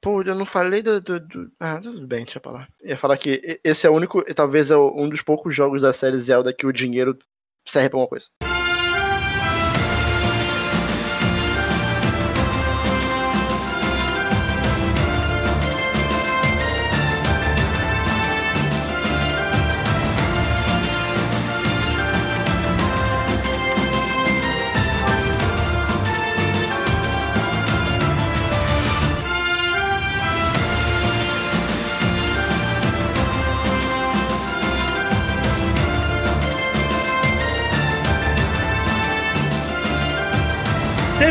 Pô, eu não falei do, do, do, Ah, tudo bem, deixa pra lá. Ia falar que esse é o único, talvez é um dos poucos jogos da série Zelda que o dinheiro serve pra uma coisa.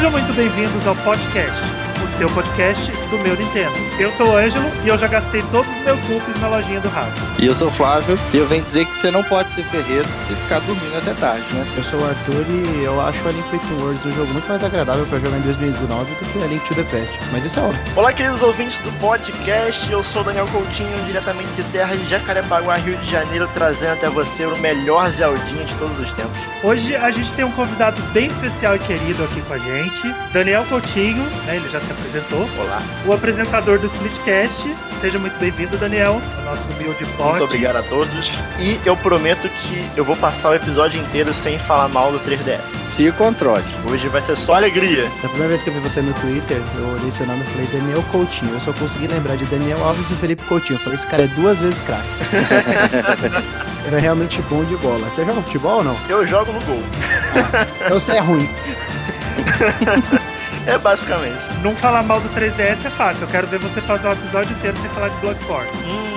Sejam muito bem-vindos ao podcast, seu podcast do meu Nintendo. Eu sou o Ângelo e eu já gastei todos os meus rupees na lojinha do Rafa. E eu sou o Flávio e eu venho dizer que você não pode ser ferreiro se ficar dormindo até tarde, né? Eu sou o Arthur e eu acho a Link Between Worlds um jogo muito mais agradável para jogar em 2019 do que a Link to the Past. Mas isso é óbvio. Olá, queridos ouvintes do podcast. Eu sou o Daniel Coutinho, diretamente de terra de Jacarepaguá, Rio de Janeiro, trazendo até você o melhor Zeldinha de todos os tempos. Hoje a gente tem um convidado bem especial e querido aqui com a gente, Daniel Coutinho, né, ele já se apresentou. Olá. O apresentador do Splitcast. Seja muito bem-vindo, Daniel, ao nosso Build Pod. Muito obrigado a todos. E eu prometo que eu vou passar o episódio inteiro sem falar mal do 3DS. Se controle. Hoje vai ser só alegria. Da primeira vez que eu vi você no Twitter, eu olhei seu nome e falei Daniel Coutinho. Eu só consegui lembrar de Daniel Alves e Felipe Coutinho. Eu falei, esse cara é duas vezes craque. Era realmente bom de bola. Você joga futebol ou não? Eu jogo no gol. Então você é ruim. É basicamente. Não falar mal do 3DS é fácil. Eu quero ver você passar o episódio inteiro sem falar de Bloodborne. Hum,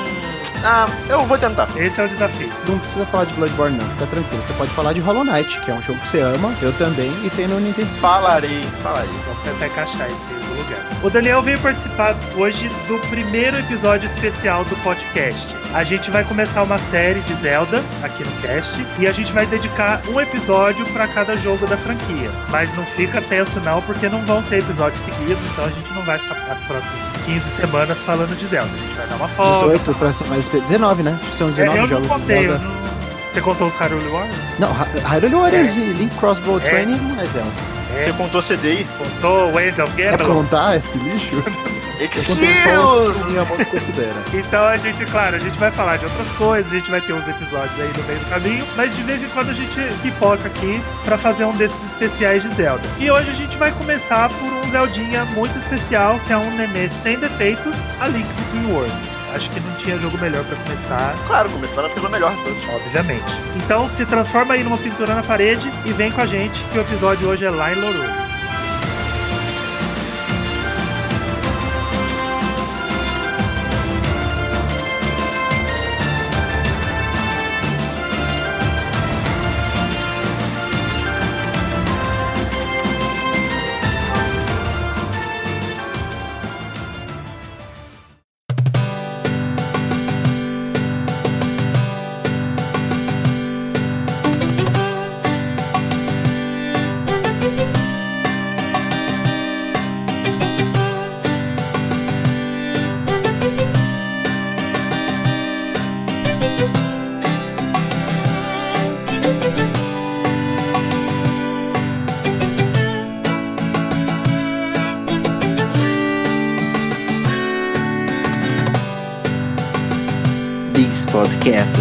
ah, eu vou tentar. Esse é o desafio. Não precisa falar de Bloodborne não, fica tranquilo. Você pode falar de Hollow Knight, que é um jogo que você ama, eu também, e tem no Nintendo Switch. Falarei, falarei. Vou tentar encaixar esse no lugar. O Daniel veio participar hoje do primeiro episódio especial do podcast. A gente vai começar uma série de Zelda aqui no cast e a gente vai dedicar um episódio para cada jogo da franquia. Mas não fica tenso não, porque não vão ser episódios seguidos, então a gente não vai ficar as próximas 15 semanas falando de Zelda. A gente vai dar uma folga. 18 pra ser mais... 19, né? Acho que são 19 É, eu jogos não de contei, eu Zelda. não... Você contou os Hyrule Warriors? Não, Hy- Hyrule Warriors É. e Link Crossbow É. Training não é Zelda. Você contou CDI? Contou Wendell É Gambler? contar esse lixo? Que Miyamoto considera. Então a gente, claro, a gente vai falar de outras coisas, a gente vai ter uns episódios aí no meio do caminho, mas de vez em quando a gente pipoca aqui pra fazer um desses especiais de Zelda. E hoje a gente vai começar por um Zeldinha muito especial, que é um nenê sem defeitos, a Link Between Worlds. Acho que não tinha jogo melhor pra começar, Claro, começando pelo melhor de todos. obviamente. Então se transforma aí numa pintura na parede e vem com a gente que o episódio hoje é lá em.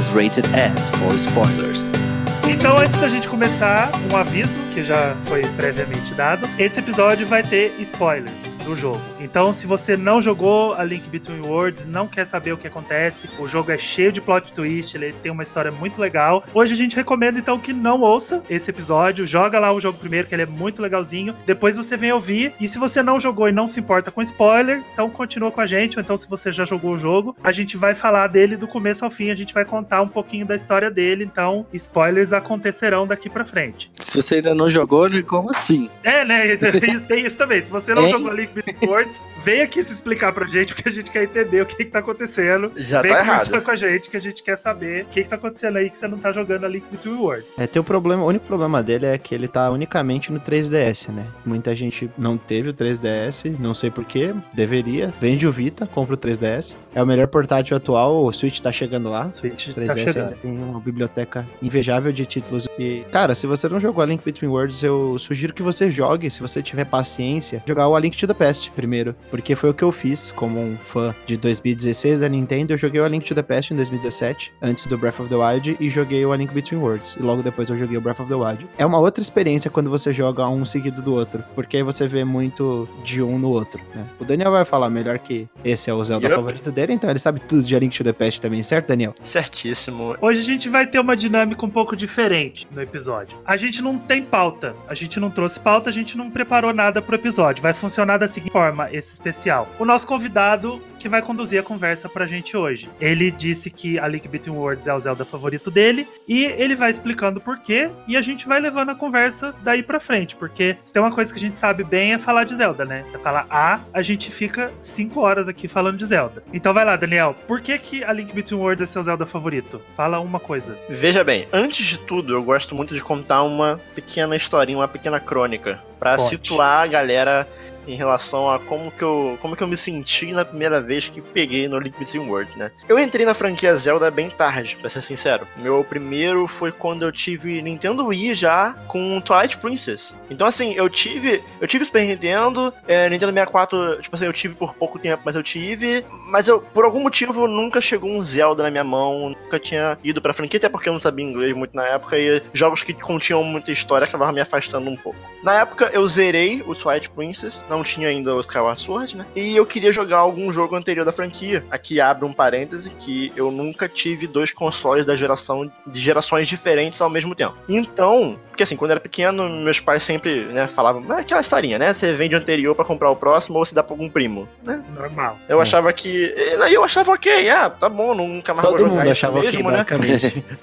Rated S for spoilers. Então, antes da gente começar, um aviso que já foi previamente dado. Esse episódio vai ter spoilers do jogo. Então, se você não jogou a Link Between Worlds, não quer saber o que acontece, o jogo é cheio de plot twist, ele tem uma história muito legal. Hoje a gente recomenda então que não ouça esse episódio, joga lá o jogo primeiro, que ele é muito legalzinho. Depois você vem ouvir. E se você não jogou e não se importa com spoiler, então continua com a gente. Ou então, se você já jogou o jogo, a gente vai falar dele do começo ao fim, a gente vai contar um pouquinho da história dele. Então, spoilers acontecerão daqui pra frente. Se você ainda não jogou, né, como assim? É, né? Tem, isso também. Se você não Hein? jogou Link Between Worlds, vem aqui se explicar pra gente, porque a gente quer entender o que, que tá acontecendo. Já vem tá conversar errado. com a gente, que a gente quer saber o que, que tá acontecendo aí que você não tá jogando a Link Between Worlds. É, tem o problema, o único problema dele é que ele tá unicamente no 3DS, né? Muita gente não teve o 3DS, não sei porquê, deveria. Vende o Vita, compra o 3DS. É o melhor portátil atual, o Switch tá chegando lá. Switch O tá 3DS chegando. tem uma biblioteca invejável de títulos. E, cara, se você não jogou a Link Between Worlds, eu sugiro que você jogue. Se se você tiver paciência, jogar o A Link to the Past primeiro. Porque foi o que eu fiz como um fã de 2016 da Nintendo. Eu joguei o A Link to the Past em 2017, antes do Breath of the Wild, e joguei o A Link Between Worlds. E logo depois eu joguei o Breath of the Wild. É uma outra experiência quando você joga um seguido do outro, porque aí você vê muito de um no outro, né? O Daniel vai falar melhor que esse é o Zelda Yep. favorito dele, então ele sabe tudo de A Link to the Past também, certo, Daniel? Certíssimo. Hoje a gente vai ter uma dinâmica um pouco diferente no episódio. A gente não tem pauta, a gente não trouxe pauta, a gente não preparou nada pro episódio. Vai funcionar da seguinte forma, esse especial. O nosso convidado que vai conduzir a conversa pra gente hoje. Ele disse que a Link Between Worlds é o Zelda favorito dele e ele vai explicando por quê e a gente vai levando a conversa daí pra frente, porque se tem uma coisa que a gente sabe bem é falar de Zelda, né? Você fala A, a gente fica cinco horas aqui falando de Zelda. Então vai lá, Daniel. Por que que a Link Between Worlds é seu Zelda favorito? Fala uma coisa. Veja bem, antes de tudo, eu gosto muito de contar uma pequena historinha, uma pequena crônica, pra Conte. situar a galera em relação a como que eu como que eu me senti na primeira vez que peguei no Link Between Worlds, né? Eu entrei na franquia Zelda bem tarde, pra ser sincero. Meu primeiro foi quando eu tive Nintendo Wii já com Twilight Princess. Então assim, eu tive eu tive Super Nintendo, é, Nintendo 64, tipo assim, eu tive por pouco tempo, mas eu tive, mas eu por algum motivo nunca chegou um Zelda na minha mão, nunca tinha ido pra franquia, até porque eu não sabia inglês muito na época e jogos que continham muita história acabavam me afastando um pouco. Na época eu zerei o Twilight Princess, não tinha ainda o Skyward Sword, né? E eu queria jogar algum jogo anterior da franquia. Aqui abre um parêntese que eu nunca tive dois consoles da geração de gerações diferentes ao mesmo tempo. Então, porque assim, quando eu era pequeno, meus pais sempre, né, falavam, "Ah, aquela historinha, né? Você vende o anterior pra comprar o próximo ou você dá pra algum primo, né? Normal. Eu É. achava que. Aí eu achava ok, ah, tá bom, nunca mais Todo vou jogar mundo isso achava mesmo, né? basicamente.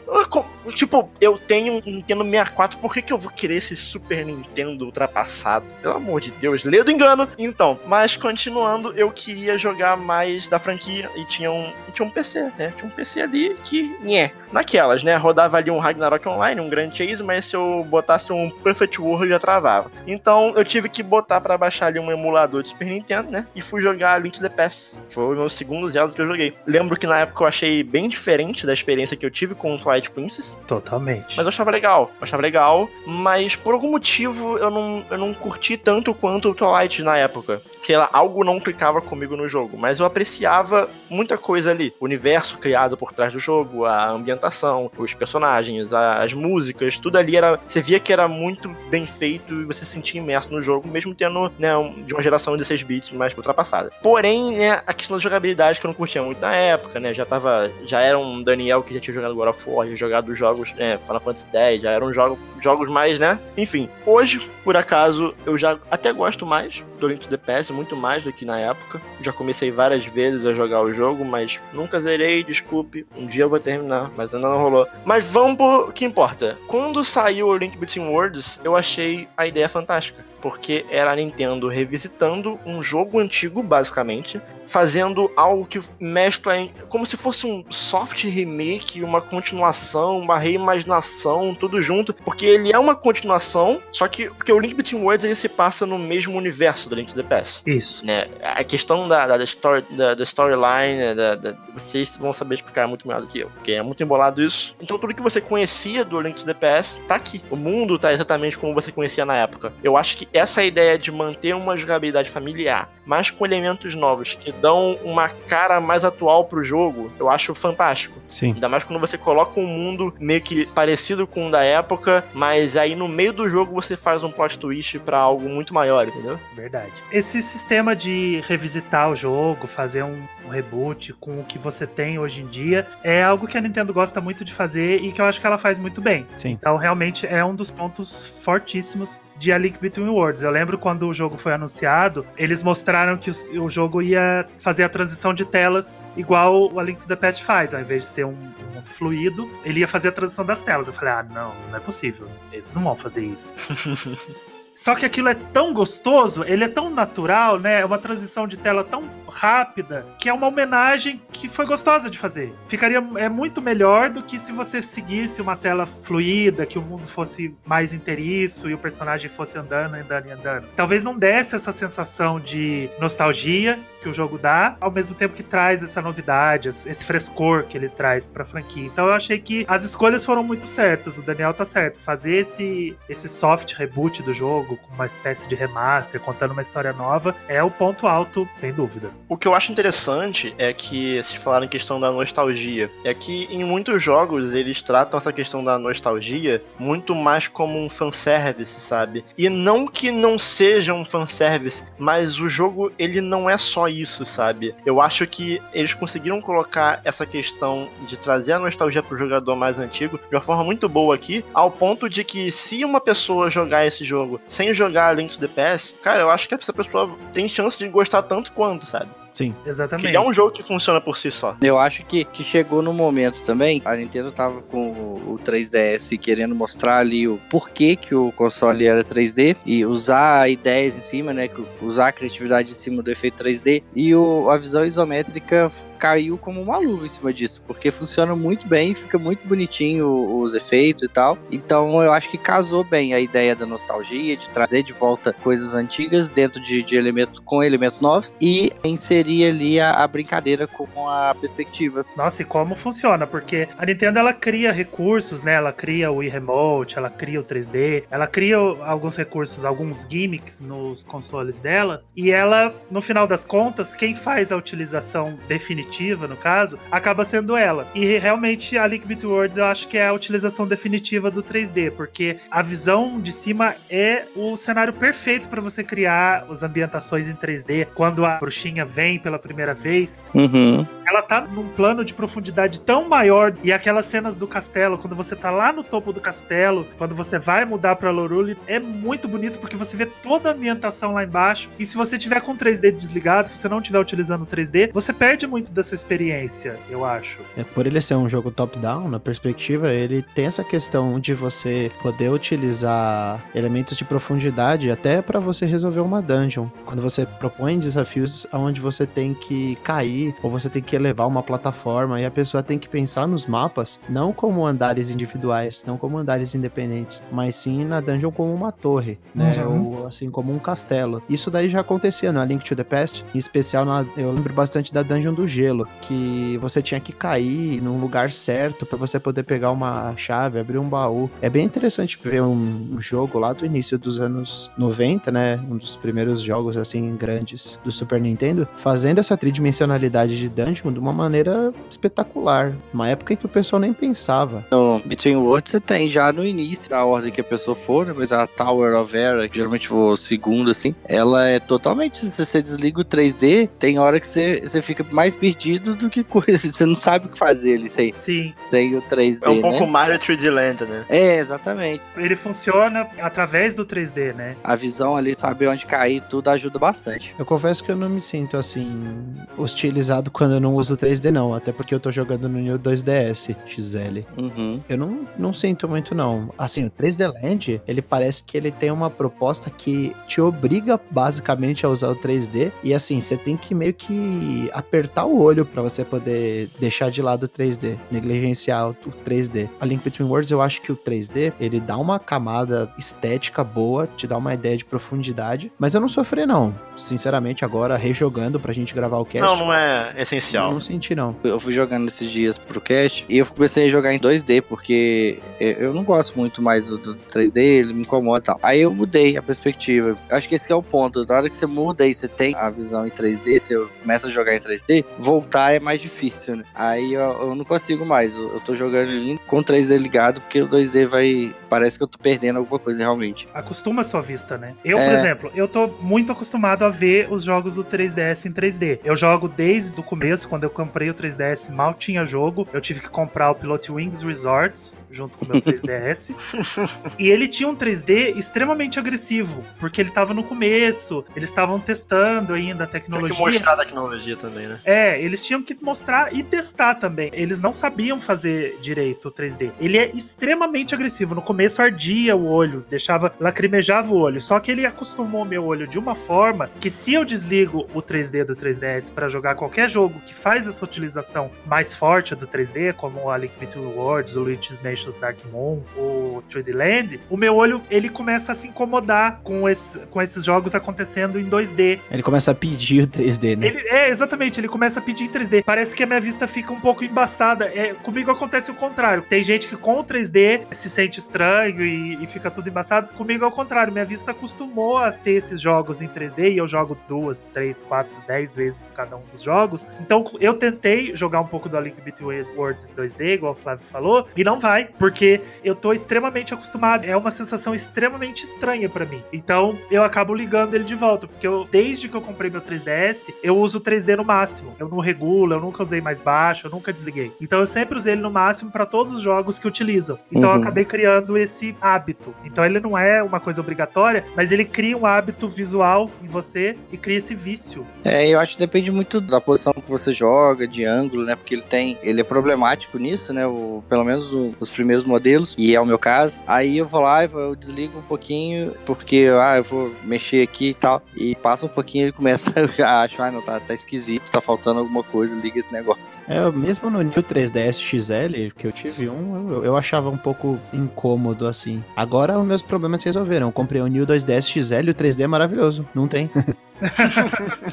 Tipo, eu tenho um Nintendo 64, por que, que eu vou querer esse Super Nintendo ultrapassado? Pelo amor de Deus, lê do engano. Então, mas continuando, eu queria jogar mais da franquia e tinha um, tinha um PC, né? Tinha um PC ali que, nhé, naquelas, né? Rodava ali um Ragnarok Online, um Grand Chase, mas se eu botasse um Perfect World já travava. Então eu tive que botar pra baixar ali um emulador de Super Nintendo, né? E fui jogar Link to the Past. Foi o meu segundo Zelda que eu joguei. Lembro que na época eu achei bem diferente da experiência que eu tive com o Twilight Princess. Totalmente. Mas eu achava legal, eu achava legal, mas por algum motivo eu não, eu não curti tanto quanto o Twilight na época. Sei lá, algo não clicava comigo no jogo, mas eu apreciava muita coisa ali. O universo criado por trás do jogo, a ambientação, os personagens, as músicas, tudo ali era. Você via que era muito bem feito e você se sentia imerso no jogo, mesmo tendo, né, de uma geração de 16 bits mais ultrapassada. Porém, né, a questão da jogabilidade que eu não curtia muito na época, né? Já tava. Já era um Daniel que já tinha jogado God of War, já jogado jogos, né, Final Fantasy X, já eram jogos, jogos mais, né? Enfim, hoje, por acaso, eu já até gosto mais do Link to the Past, muito mais do que na época. Já comecei várias vezes a jogar o jogo, mas nunca zerei, desculpe. Um dia eu vou terminar, mas ainda não rolou. Mas vamos pro que importa. Quando saiu o Link Between Worlds, eu achei a ideia fantástica. Porque era a Nintendo revisitando um jogo antigo, basicamente, fazendo algo que mescla em, como se fosse um soft remake, uma continuação, uma reimaginação, tudo junto, porque ele é uma continuação, só que porque o Link Between Worlds ele se passa no mesmo universo do Link to the Past. Isso. Né? A questão da, da, da story, da, da storyline, né, da, da- vocês vão saber explicar muito melhor do que eu, porque é muito embolado isso. Então tudo que você conhecia do Link to the Past tá aqui. O mundo tá exatamente como você conhecia na época. Eu acho que essa ideia de manter uma jogabilidade familiar, mas com elementos novos que dão uma cara mais atual pro jogo, eu acho fantástico. Sim. Ainda mais quando você coloca um mundo meio que parecido com o da época, mas aí no meio do jogo você faz um plot twist pra algo muito maior, entendeu? Verdade. Esse sistema de revisitar o jogo, fazer um, um reboot com o que você tem hoje em dia, é algo que a Nintendo gosta muito de fazer e que eu acho que ela faz muito bem. Sim. Então, realmente, é um dos pontos fortíssimos de A Link Between Worlds. Eu lembro quando o jogo foi anunciado, eles mostraram que o, jogo ia fazer a transição de telas igual o A Link to the Past faz, ao invés de ser um, um fluido, ele ia fazer a transição das telas. Eu falei, ah, não, não é possível. Eles não vão fazer isso. Só que aquilo é tão gostoso, ele é tão natural, né? É uma transição de tela tão rápida que é uma homenagem que foi gostosa de fazer. Ficaria é muito melhor do que se você seguisse uma tela fluida, que o mundo fosse mais inteiriço e o personagem fosse andando, andando e andando. Talvez não desse essa sensação de nostalgia que o jogo dá, ao mesmo tempo que traz essa novidade, esse frescor que ele traz pra franquia. Então eu achei que as escolhas foram muito certas. O Daniel tá certo. Fazer esse, esse soft reboot do jogo, com uma espécie de remaster, contando uma história nova, é o ponto alto, sem dúvida. O que eu acho interessante é que, se falaram em questão da nostalgia, é que em muitos jogos eles tratam essa questão da nostalgia muito mais como um fanservice, sabe? E não que não seja um fanservice, mas o jogo ele não é só isso, sabe? Eu acho que eles conseguiram colocar essa questão de trazer a nostalgia pro jogador mais antigo de uma forma muito boa aqui, ao ponto de que se uma pessoa jogar esse jogo sem jogar Link to the Past, cara, eu acho que essa pessoa tem chance de gostar tanto quanto, sabe? Sim. Exatamente. Que é um jogo que funciona por si só. Eu acho que, que chegou no momento também. A Nintendo tava com o, o 3DS querendo mostrar ali o porquê que o console era 3D e usar ideias em cima, né? Usar a criatividade em cima do efeito 3D. E o, a visão isométrica caiu como uma luva em cima disso, porque funciona muito bem, fica muito bonitinho os efeitos e tal. Então eu acho que casou bem a ideia da nostalgia, de trazer de volta coisas antigas dentro de, de elementos com elementos novos e inserir ali a, a, brincadeira com a perspectiva. Nossa, e como funciona? Porque a Nintendo ela cria recursos, né? Ela cria o Wii Remote, ela cria o 3D, ela cria alguns recursos, alguns gimmicks nos consoles dela, e ela, no final das contas, quem faz a utilização definitiva definitiva, no caso, acaba sendo ela. E realmente a Link Between Worlds eu acho que é a utilização definitiva do 3D, porque a visão de cima é o cenário perfeito para você criar as ambientações em 3D. Quando a bruxinha vem pela primeira vez, uhum. ela tá num plano de profundidade tão maior. E aquelas cenas do castelo, quando você tá lá no topo do castelo, quando você vai mudar pra Lorule, é muito bonito porque você vê toda a ambientação lá embaixo. E se você tiver com 3D desligado, se você não estiver utilizando 3D, você perde muito dessa experiência, eu acho. É, por ele ser um jogo top-down, na perspectiva, ele tem essa questão de você poder utilizar elementos de profundidade até para você resolver uma dungeon. Quando você propõe desafios onde você tem que cair ou você tem que elevar uma plataforma e a pessoa tem que pensar nos mapas não como andares individuais, não como andares independentes, mas sim na dungeon como uma torre, né? Uhum. Ou assim como um castelo. Isso daí já acontecia no A Link to the Past, em especial na, eu lembro bastante da dungeon do gelo gelo, que você tinha que cair num lugar certo para você poder pegar uma chave, abrir um baú. É bem interessante ver um jogo lá do início dos anos 90, né? Um dos primeiros jogos assim grandes do Super Nintendo, fazendo essa tridimensionalidade de dungeon de uma maneira espetacular. Uma época em que o pessoal nem pensava. No Between Worlds você tem já no início, da ordem que a pessoa for, depois a Tower of Era, que geralmente for segundo, assim, ela é totalmente. Se você desliga o 3D, tem hora que você, você fica mais perdido perdido do que coisa. Você não sabe o que fazer ali sem, Sim. sem o 3D. É um pouco né? Mario 3D Land, né? É, exatamente. Ele funciona através do 3D, né? A visão ali, saber onde cair, tudo ajuda bastante. Eu confesso que eu não me sinto assim hostilizado quando eu não uso 3D, não. Até porque eu tô jogando no New 2DS XL. Uhum. Eu não, não sinto muito, não. Assim, o 3D Land, ele parece que ele tem uma proposta que te obriga basicamente a usar o 3D. E assim, você tem que meio que apertar o olho para você poder deixar de lado o 3D, negligenciar o 3D. A Link Between Worlds, eu acho que o 3D, ele dá uma camada estética boa, te dá uma ideia de profundidade, mas eu não sofri não. Sinceramente, agora rejogando pra gente gravar o cast. Não, não é essencial. Não senti não. Eu fui jogando esses dias pro cast e eu comecei a jogar em 2D porque eu não gosto muito mais do, 3D, ele me incomoda e tal. Aí eu mudei a perspectiva. Acho que esse que é o ponto. Na hora que você muda e você tem a visão em 3D, você começa a jogar em 3D, voltar é mais difícil, né? Aí eu, eu não consigo mais. Eu, eu tô jogando com 3D ligado porque o 2D vai. Parece que eu tô perdendo alguma coisa realmente. Acostuma a sua vista, né? Eu, é... por exemplo, eu tô muito acostumado a ver os jogos do 3DS em 3D. Eu jogo desde o começo, quando eu comprei o 3DS, mal tinha jogo. Eu tive que comprar o Pilot Wings Resorts junto com o meu 3DS. e ele tinha um 3D extremamente agressivo, porque ele tava no começo, eles estavam testando ainda a tecnologia. Tem que mostrar a tecnologia também, né? É, eles tinham que mostrar e testar também. Eles não sabiam fazer direito o 3D. Ele é extremamente agressivo. No começo ardia o olho, deixava, lacrimejava o olho. Só que ele acostumou meu olho de uma forma que se eu desligo o 3D do 3DS para jogar qualquer jogo que faz essa utilização mais forte do 3D, como a Link Between Worlds, o Luigi's Mansion Dark Moon, o 3D Land, o meu olho ele começa a se incomodar com, esse, com esses jogos acontecendo em 2D. Ele começa a pedir o 3D, né? Ele, é, exatamente, ele começa a pedir em 3D. Parece que a minha vista fica um pouco embaçada. É, comigo acontece o contrário. Tem gente que com o 3D se sente estranho e, e fica tudo embaçado. Comigo é o contrário. Minha vista acostumou a ter esses jogos em 3D e eu jogo duas, três, quatro, dez vezes cada um dos jogos. Então eu tentei jogar um pouco do A Link Between Worlds em 2D, igual o Flávio falou, e não vai, porque eu tô extremamente acostumado. É uma sensação extremamente estranha para mim. Então eu acabo ligando ele de volta, porque eu, desde que eu comprei meu 3DS, eu uso o 3D no máximo. Eu não regulo, eu nunca usei mais baixo, eu nunca desliguei. Então eu sempre usei ele no máximo para todos os jogos que utilizam. Então Uhum. eu acabei criando esse hábito. Então ele não é uma coisa obrigatória, mas ele cria um hábito visual em você e cria esse vício. É, eu acho que depende muito da posição que você joga, de ângulo, né? Porque ele tem. Ele é problemático nisso, né? O, pelo menos o- os primeiros modelos, e é o meu caso. Aí eu vou lá e eu desligo um pouquinho, porque ah, eu vou mexer aqui e tal. E passa um pouquinho ele começa a achar, ah, não, tá, tá esquisito, tá faltando alguma coisa, liga esse negócio. É, mesmo no New 3DS XL, que eu tive um, eu, eu achava um pouco incômodo assim. Agora os meus problemas se resolveram. Eu comprei o New 2DS XL e o 3D é maravilhoso. Não tem.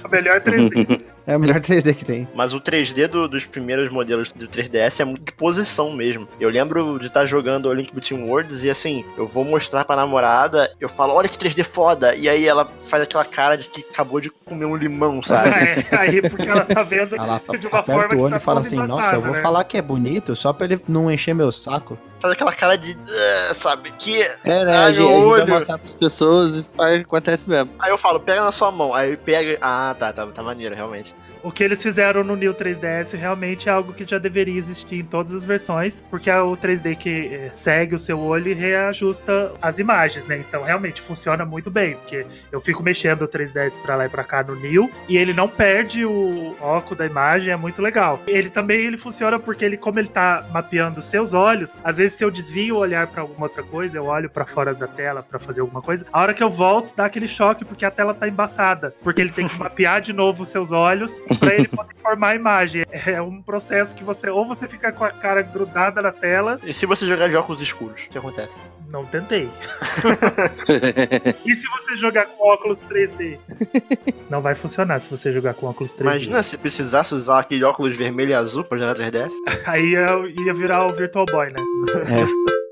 O melhor 3D. É o melhor 3D que tem. Mas o 3D do- dos primeiros modelos do 3DS é muito de posição mesmo. Eu lembro de estar jogando o Link Between Worlds e assim, eu vou mostrar pra namorada, eu falo, olha que 3D foda, e aí ela faz aquela cara de que acabou de comer um limão, sabe? É, aí porque ela tá vendo Ela de uma forma o que olho tá e fala assim, nossa, eu vou né? falar que é bonito só pra ele não encher meu saco. Faz aquela cara de, "Ah", sabe, que... É, né? Ai, a gente, a meu gente vai olho. mostrar pras pessoas, isso acontece mesmo. Aí eu falo, pega na sua mão, aí pega, ah, tá, tá, tá maneiro, realmente. O que eles fizeram no New 3DS realmente é algo que já deveria existir em todas as versões, porque é o 3D que eh, segue o seu olho e reajusta as imagens, né? Então realmente funciona muito bem, porque eu fico mexendo o 3DS pra lá e pra cá no New e ele não perde o foco da imagem, é muito legal. Ele também ele funciona porque ele como ele tá mapeando seus olhos, às vezes se eu desvio o olhar pra alguma outra coisa, eu olho pra fora da tela pra fazer alguma coisa, a hora que eu volto dá aquele choque porque a tela tá embaçada, porque ele tem que mapear de novo os seus olhos pra ele poder formar a imagem. É um processo que você ou você fica com a cara grudada na tela, E se você jogar de óculos escuros, o que acontece? não tentei. E se você jogar com óculos 3D? Não vai funcionar se você jogar com óculos 3D. Imagina se precisasse usar aquele óculos vermelho e azul pra jogar 3DS. Aí eu ia virar o Virtual Boy, né? É.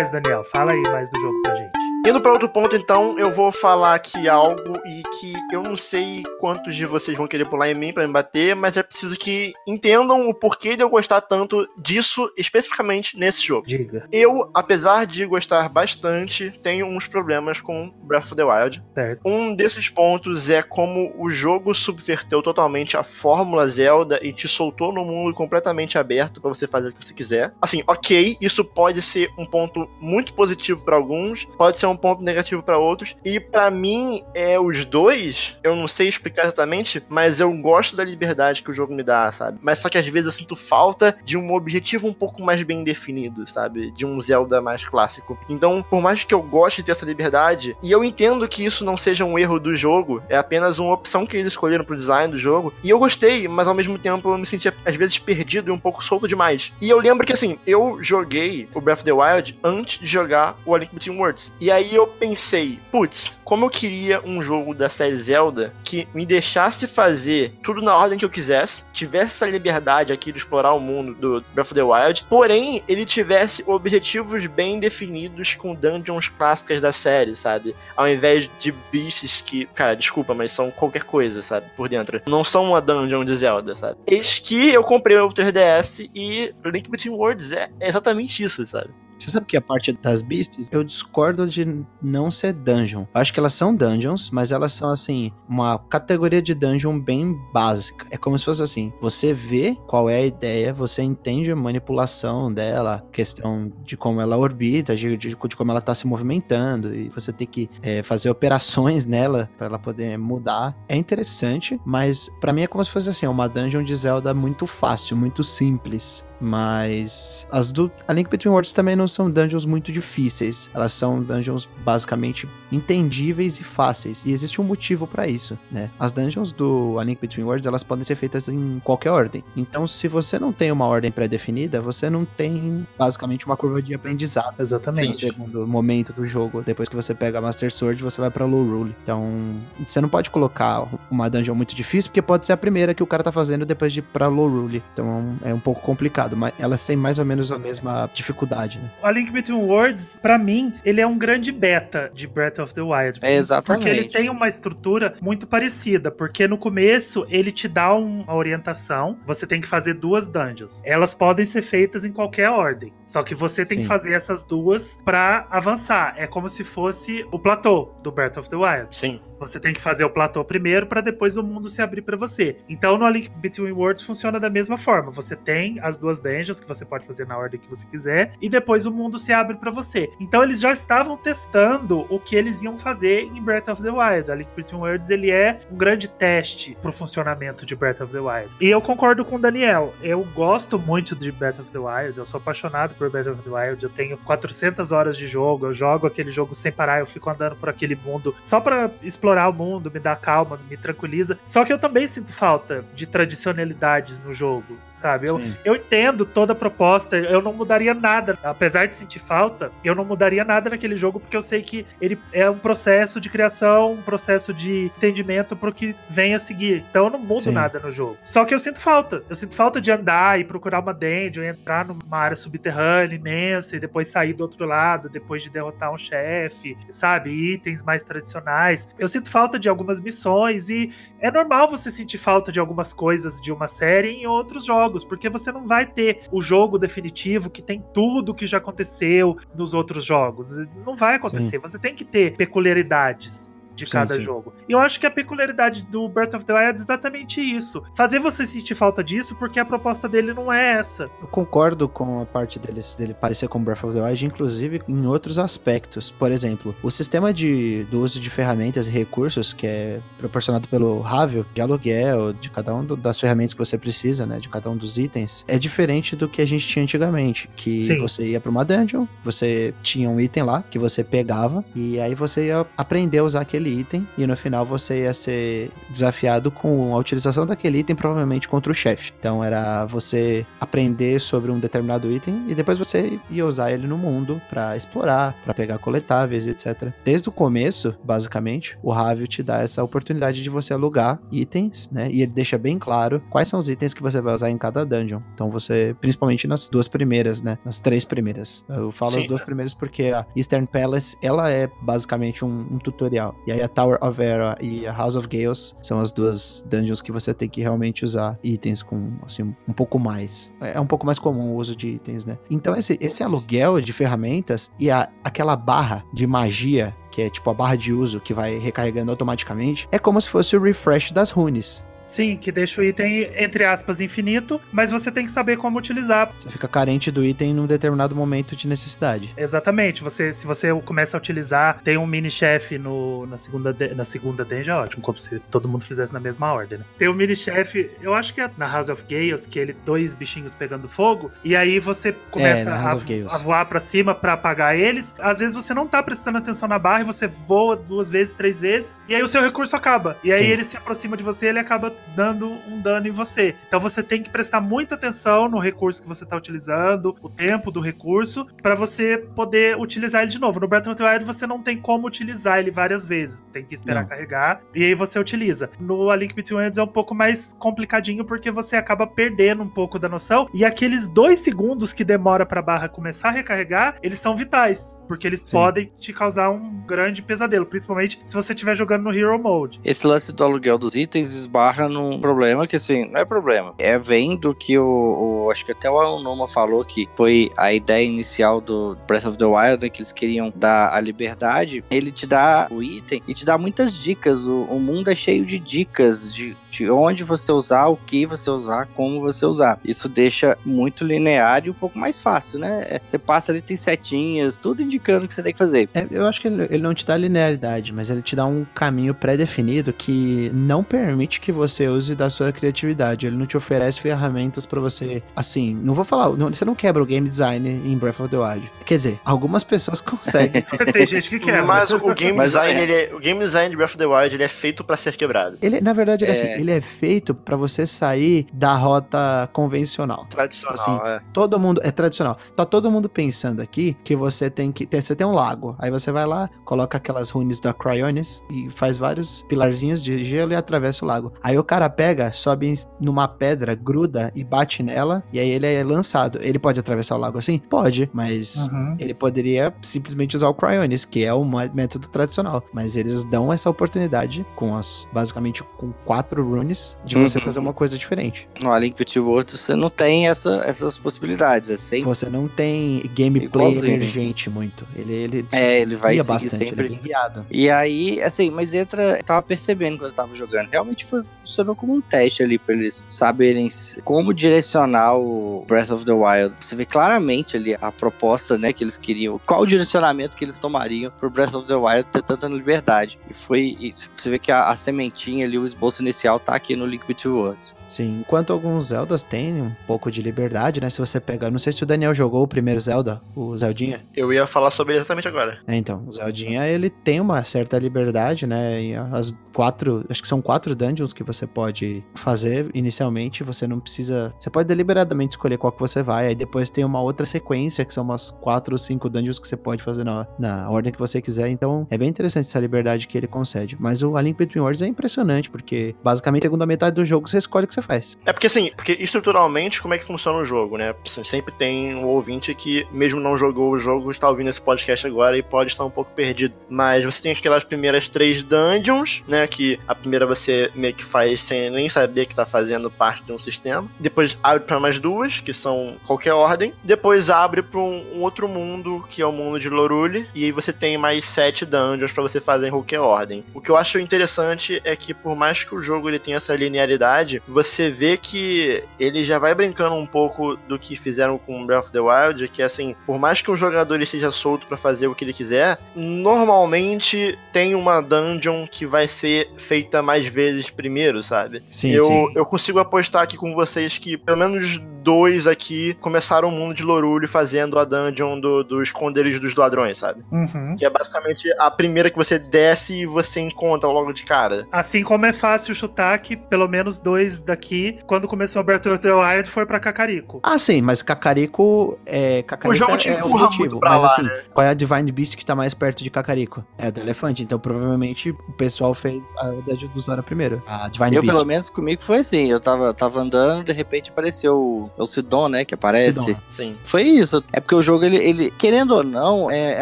mais, Daniel. Fala aí mais do jogo pra gente. Indo pra outro ponto, então, eu vou falar aqui algo e que eu não sei quantos de vocês vão querer pular em mim pra me bater, mas é preciso que entendam o porquê de eu gostar tanto disso, especificamente nesse jogo. Diga. Eu, apesar de gostar bastante, tenho uns problemas com Breath of the Wild. Certo. Um desses pontos é como o jogo subverteu totalmente a fórmula Zelda e te soltou no mundo completamente aberto pra você fazer o que você quiser. Assim, ok, isso pode ser um ponto muito positivo pra alguns, pode ser um ponto negativo pra outros, e pra mim é os dois, eu não sei explicar exatamente, mas eu gosto da liberdade que o jogo me dá, sabe? Mas só que às vezes eu sinto falta de um objetivo um pouco mais bem definido, sabe? De um Zelda mais clássico. Então, por mais que eu goste de ter essa liberdade, e eu entendo que isso não seja um erro do jogo, é apenas uma opção que eles escolheram pro design do jogo, e eu gostei, mas ao mesmo tempo eu me sentia às vezes perdido e um pouco solto demais. E eu lembro que assim, eu joguei o Breath of the Wild antes de jogar o A Link Between Worlds. E aí eu pensei, putz, como eu queria um jogo da série Zelda que me deixasse fazer tudo na ordem que eu quisesse, tivesse essa liberdade aqui de explorar o mundo do Breath of the Wild, porém ele tivesse objetivos bem definidos com dungeons clássicas da série, sabe? Ao invés de bichos que, cara, desculpa, mas são qualquer coisa, sabe? Por dentro. Não são uma dungeon de Zelda, sabe? Eis que eu comprei o 3DS e Link Between Worlds é exatamente isso, sabe? Você sabe que a parte das beasts, eu discordo de não ser dungeon. Eu acho que elas são dungeons, mas elas são assim, uma categoria de dungeon bem básica. É como se fosse assim, você vê qual é a ideia, você entende a manipulação dela, questão de como ela orbita, de, de, de como ela tá se movimentando, e você tem que é, fazer operações nela para ela poder mudar. É interessante, mas para mim é como se fosse assim, uma dungeon de Zelda muito fácil, muito simples. Mas as do A Link Between Worlds também não são dungeons muito difíceis. Elas são dungeons basicamente entendíveis e fáceis. E existe um motivo para isso, né? As dungeons do A Link Between Worlds, elas podem ser feitas em qualquer ordem. Então, se você não tem uma ordem pré-definida, você não tem basicamente uma curva de aprendizado. Exatamente. No segundo momento do jogo, depois que você pega a Master Sword, você vai para Low Rule. Então, você não pode colocar uma dungeon muito difícil, porque pode ser a primeira que o cara tá fazendo depois de ir pra Low Rule. Então, é um pouco complicado mas elas têm mais ou menos a mesma dificuldade, né? A Link Between Worlds, para mim, ele é um grande beta de Breath of the Wild. É exatamente. Porque ele tem uma estrutura muito parecida, porque no começo ele te dá uma orientação, você tem que fazer duas dungeons. Elas podem ser feitas em qualquer ordem, só que você tem Sim. que fazer essas duas para avançar. É como se fosse o platô do Breath of the Wild. Sim. Você tem que fazer o platô primeiro para depois o mundo se abrir para você. Então no A Link Between Worlds funciona da mesma forma. Você tem as duas dungeons que você pode fazer na ordem que você quiser e depois o mundo se abre para você. Então eles já estavam testando o que eles iam fazer em Breath of the Wild. A Link Between Worlds ele é um grande teste pro funcionamento de Breath of the Wild. E eu concordo com o Daniel. Eu gosto muito de Breath of the Wild. Eu sou apaixonado por Breath of the Wild. Eu tenho 400 horas de jogo. Eu jogo aquele jogo sem parar. Eu fico andando por aquele mundo só para explorar explorar o mundo, me dá calma, me tranquiliza. Só que eu também sinto falta de tradicionalidades no jogo, sabe? Eu, eu entendo toda a proposta, eu não mudaria nada. Apesar de sentir falta, eu não mudaria nada naquele jogo, porque eu sei que ele é um processo de criação, um processo de entendimento pro que vem a seguir. Então eu não mudo Sim. nada no jogo. Só que eu sinto falta. Eu sinto falta de andar e procurar uma dungeon, entrar numa área subterrânea imensa e depois sair do outro lado, depois de derrotar um chefe, sabe? Itens mais tradicionais. Eu sinto sinto falta de algumas missões e é normal você sentir falta de algumas coisas de uma série em outros jogos, porque você não vai ter o jogo definitivo que tem tudo que já aconteceu nos outros jogos. Não vai acontecer. Sim. Você tem que ter peculiaridades de sim, cada sim. jogo. E eu acho que a peculiaridade do Breath of the Wild é exatamente isso. Fazer você sentir falta disso, porque a proposta dele não é essa. Eu concordo com a parte dele, dele parecer com Breath of the Wild, inclusive em outros aspectos. Por exemplo, o sistema de, do uso de ferramentas e recursos, que é proporcionado pelo Ravel, de aluguel, de cada um das ferramentas que você precisa, né? De cada um dos itens, é diferente do que a gente tinha antigamente. Que Sim. você ia pra uma dungeon, você tinha um item lá que você pegava, e aí você ia aprender a usar aquele item e no final você ia ser desafiado com a utilização daquele item provavelmente contra o chefe. Então era você aprender sobre um determinado item e depois você ia usar ele no mundo para explorar, para pegar coletáveis, etc. Desde o começo, basicamente, o Ravio te dá essa oportunidade de você alugar itens, né? E ele deixa bem claro quais são os itens que você vai usar em cada dungeon. Então você, principalmente nas duas primeiras, né? Nas três primeiras. Eu falo Sim. as duas primeiras porque a Eastern Palace, ela é basicamente um, um tutorial. E aí a Tower of Era e a House of Gales são as duas dungeons que você tem que realmente usar itens com, assim, um pouco mais. É um pouco mais comum o uso de itens, né? Então, esse, esse aluguel de ferramentas e a, aquela barra de magia que é tipo a barra de uso que vai recarregando automaticamente, é como se fosse o refresh das runes. Sim, que deixa o item, entre aspas, infinito, mas você tem que saber como utilizar. Você fica carente do item num determinado momento de necessidade. Exatamente. Você, se você começa a utilizar, tem um mini-chefe na segunda, na segunda dungeon, é ótimo, como se todo mundo fizesse na mesma ordem, né? Tem um mini-chefe, eu acho que é na House of Gales, que ele, dois bichinhos pegando fogo, e aí você começa é, a, a, voar para cima para apagar eles. Às vezes você não tá prestando atenção na barra e você voa duas vezes, três vezes, e aí o seu recurso acaba. E aí Sim. ele se aproxima de você e ele acaba dando um dano em você. Então você tem que prestar muita atenção no recurso que você está utilizando, o tempo do recurso, para você poder utilizar ele de novo. No Breath of the Wild você não tem como utilizar ele várias vezes. Tem que esperar não. carregar e aí você utiliza. No A Link Between Worlds é um pouco mais complicadinho porque você acaba perdendo um pouco da noção e aqueles dois segundos que demora para a barra começar a recarregar, eles são vitais, porque eles Sim. podem te causar um grande pesadelo, principalmente se você estiver jogando no Hero Mode. Esse lance do aluguel dos itens esbarra num problema que, assim, não é problema. É vem do que o, o acho que até o Anoma falou que foi a ideia inicial do Breath of the Wild, né, que eles queriam dar a liberdade. Ele te dá o item e te dá muitas dicas. O, o mundo é cheio de dicas de, de onde você usar, o que você usar, como você usar. Isso deixa muito linear e um pouco mais fácil, né? É, você passa ali, tem setinhas, tudo indicando o que você tem que fazer. É, eu acho que ele, ele não te dá linearidade, mas ele te dá um caminho pré-definido que não permite que você use da sua criatividade. Ele não te oferece ferramentas para você, assim, não vou falar, não, você não quebra o game design em Breath of the Wild. Quer dizer, algumas pessoas conseguem. Tem gente que quer. Mas o game Mas design, é. ele é- o game design de Breath of the Wild, ele é feito pra ser quebrado. Ele, na verdade, ele é, É. assim, ele é feito para você sair da rota convencional. Tradicional, Assim, é. Todo mundo é tradicional. Tá todo mundo pensando aqui que você tem que tem, você tem um lago. Aí você vai lá, coloca aquelas runes da Cryonis e faz vários pilarzinhos de gelo e atravessa o lago. Aí o cara pega, sobe numa pedra, gruda e bate nela e aí ele é lançado. Ele pode atravessar o lago assim? Pode, mas Uhum. ele poderia simplesmente usar o Cryonis, que é o método tradicional. Mas eles dão essa oportunidade com as basicamente com quatro runes de você Uhum. fazer uma coisa diferente. No A Link Between Worlds você não tem essa, essas possibilidades. É sempre. Você não tem gameplay emergente muito. Ele, ele É, ele vai seguir bastante, sempre. ele é guiado. E aí, assim, mas entra. Eu tava percebendo quando eu tava jogando. Realmente foi, funcionou como um teste ali pra eles saberem como direcionar o Breath of the Wild. Você vê claramente ali a proposta, né, que eles queriam. Qual o direcionamento que eles tomariam pro Breath of the Wild ter tanta liberdade. E foi. e você vê que a, a sementinha ali, o esboço inicial, tá aqui no Link Between Worlds. Sim, enquanto alguns Zeldas têm um pouco de liberdade, né? Se você pegar. Não sei se o Daniel jogou o primeiro Zelda, o Zeldinha. Eu ia falar sobre ele exatamente agora. É, então, o Zeldinha ele tem uma certa liberdade, né? E as quatro. Acho que são quatro dungeons que você pode fazer inicialmente. Você não precisa. Você pode deliberadamente escolher qual que você vai. Aí depois tem uma outra sequência, que são umas quatro ou cinco dungeons que você pode fazer na, na ordem que você quiser. Então é bem interessante essa liberdade que ele concede. Mas o A Link Between Worlds é impressionante, porque basicamente a segunda metade do jogo você escolhe o que você faz. É porque assim, porque estruturalmente, como é que funciona o jogo, né? Sempre tem um ouvinte que, mesmo não jogou o jogo, está ouvindo esse podcast agora e pode estar um pouco perdido. Mas você tem aquelas primeiras três dungeons, né? Que a primeira você meio que faz sem nem saber que tá fazendo parte de um sistema. Depois abre para mais duas, que são qualquer ordem. Depois abre para um, um outro mundo, que é o mundo de Lorule. E aí você tem mais sete dungeons para você fazer em qualquer ordem. O que eu acho interessante é que, por mais que o jogo ele tenha essa linearidade, você vê que ele já vai brincando um pouco do que fizeram com Breath of the Wild, que assim, por mais que um jogador esteja solto pra fazer o que ele quiser, normalmente tem uma dungeon que vai ser feita mais vezes primeiro, sabe? Sim, eu, sim. eu consigo apostar aqui com vocês que pelo menos dois aqui começaram o mundo de Lorule fazendo a dungeon do, do esconderijo dos ladrões, sabe? Uhum. Que é basicamente a primeira que você desce e você encontra logo de cara. Assim como é fácil chutar que pelo menos dois daqui, quando começou o Breath of the Wild, foi pra Cacarico. Ah, sim, mas Cacarico é. Cacarico O jogo é, te é empurra objetivo. muito pra mas lá, assim, né? qual é a Divine Beast que tá mais perto de Cacarico? É a do elefante. Então provavelmente o pessoal fez a Dungeon do Zora primeiro. A Divine Eu, Beast. pelo menos, comigo foi assim. Eu tava, tava andando, de repente apareceu o, o Sidon, né? Que aparece. Sidon. Sim. Foi isso. É porque o jogo, ele, ele querendo ou não, é,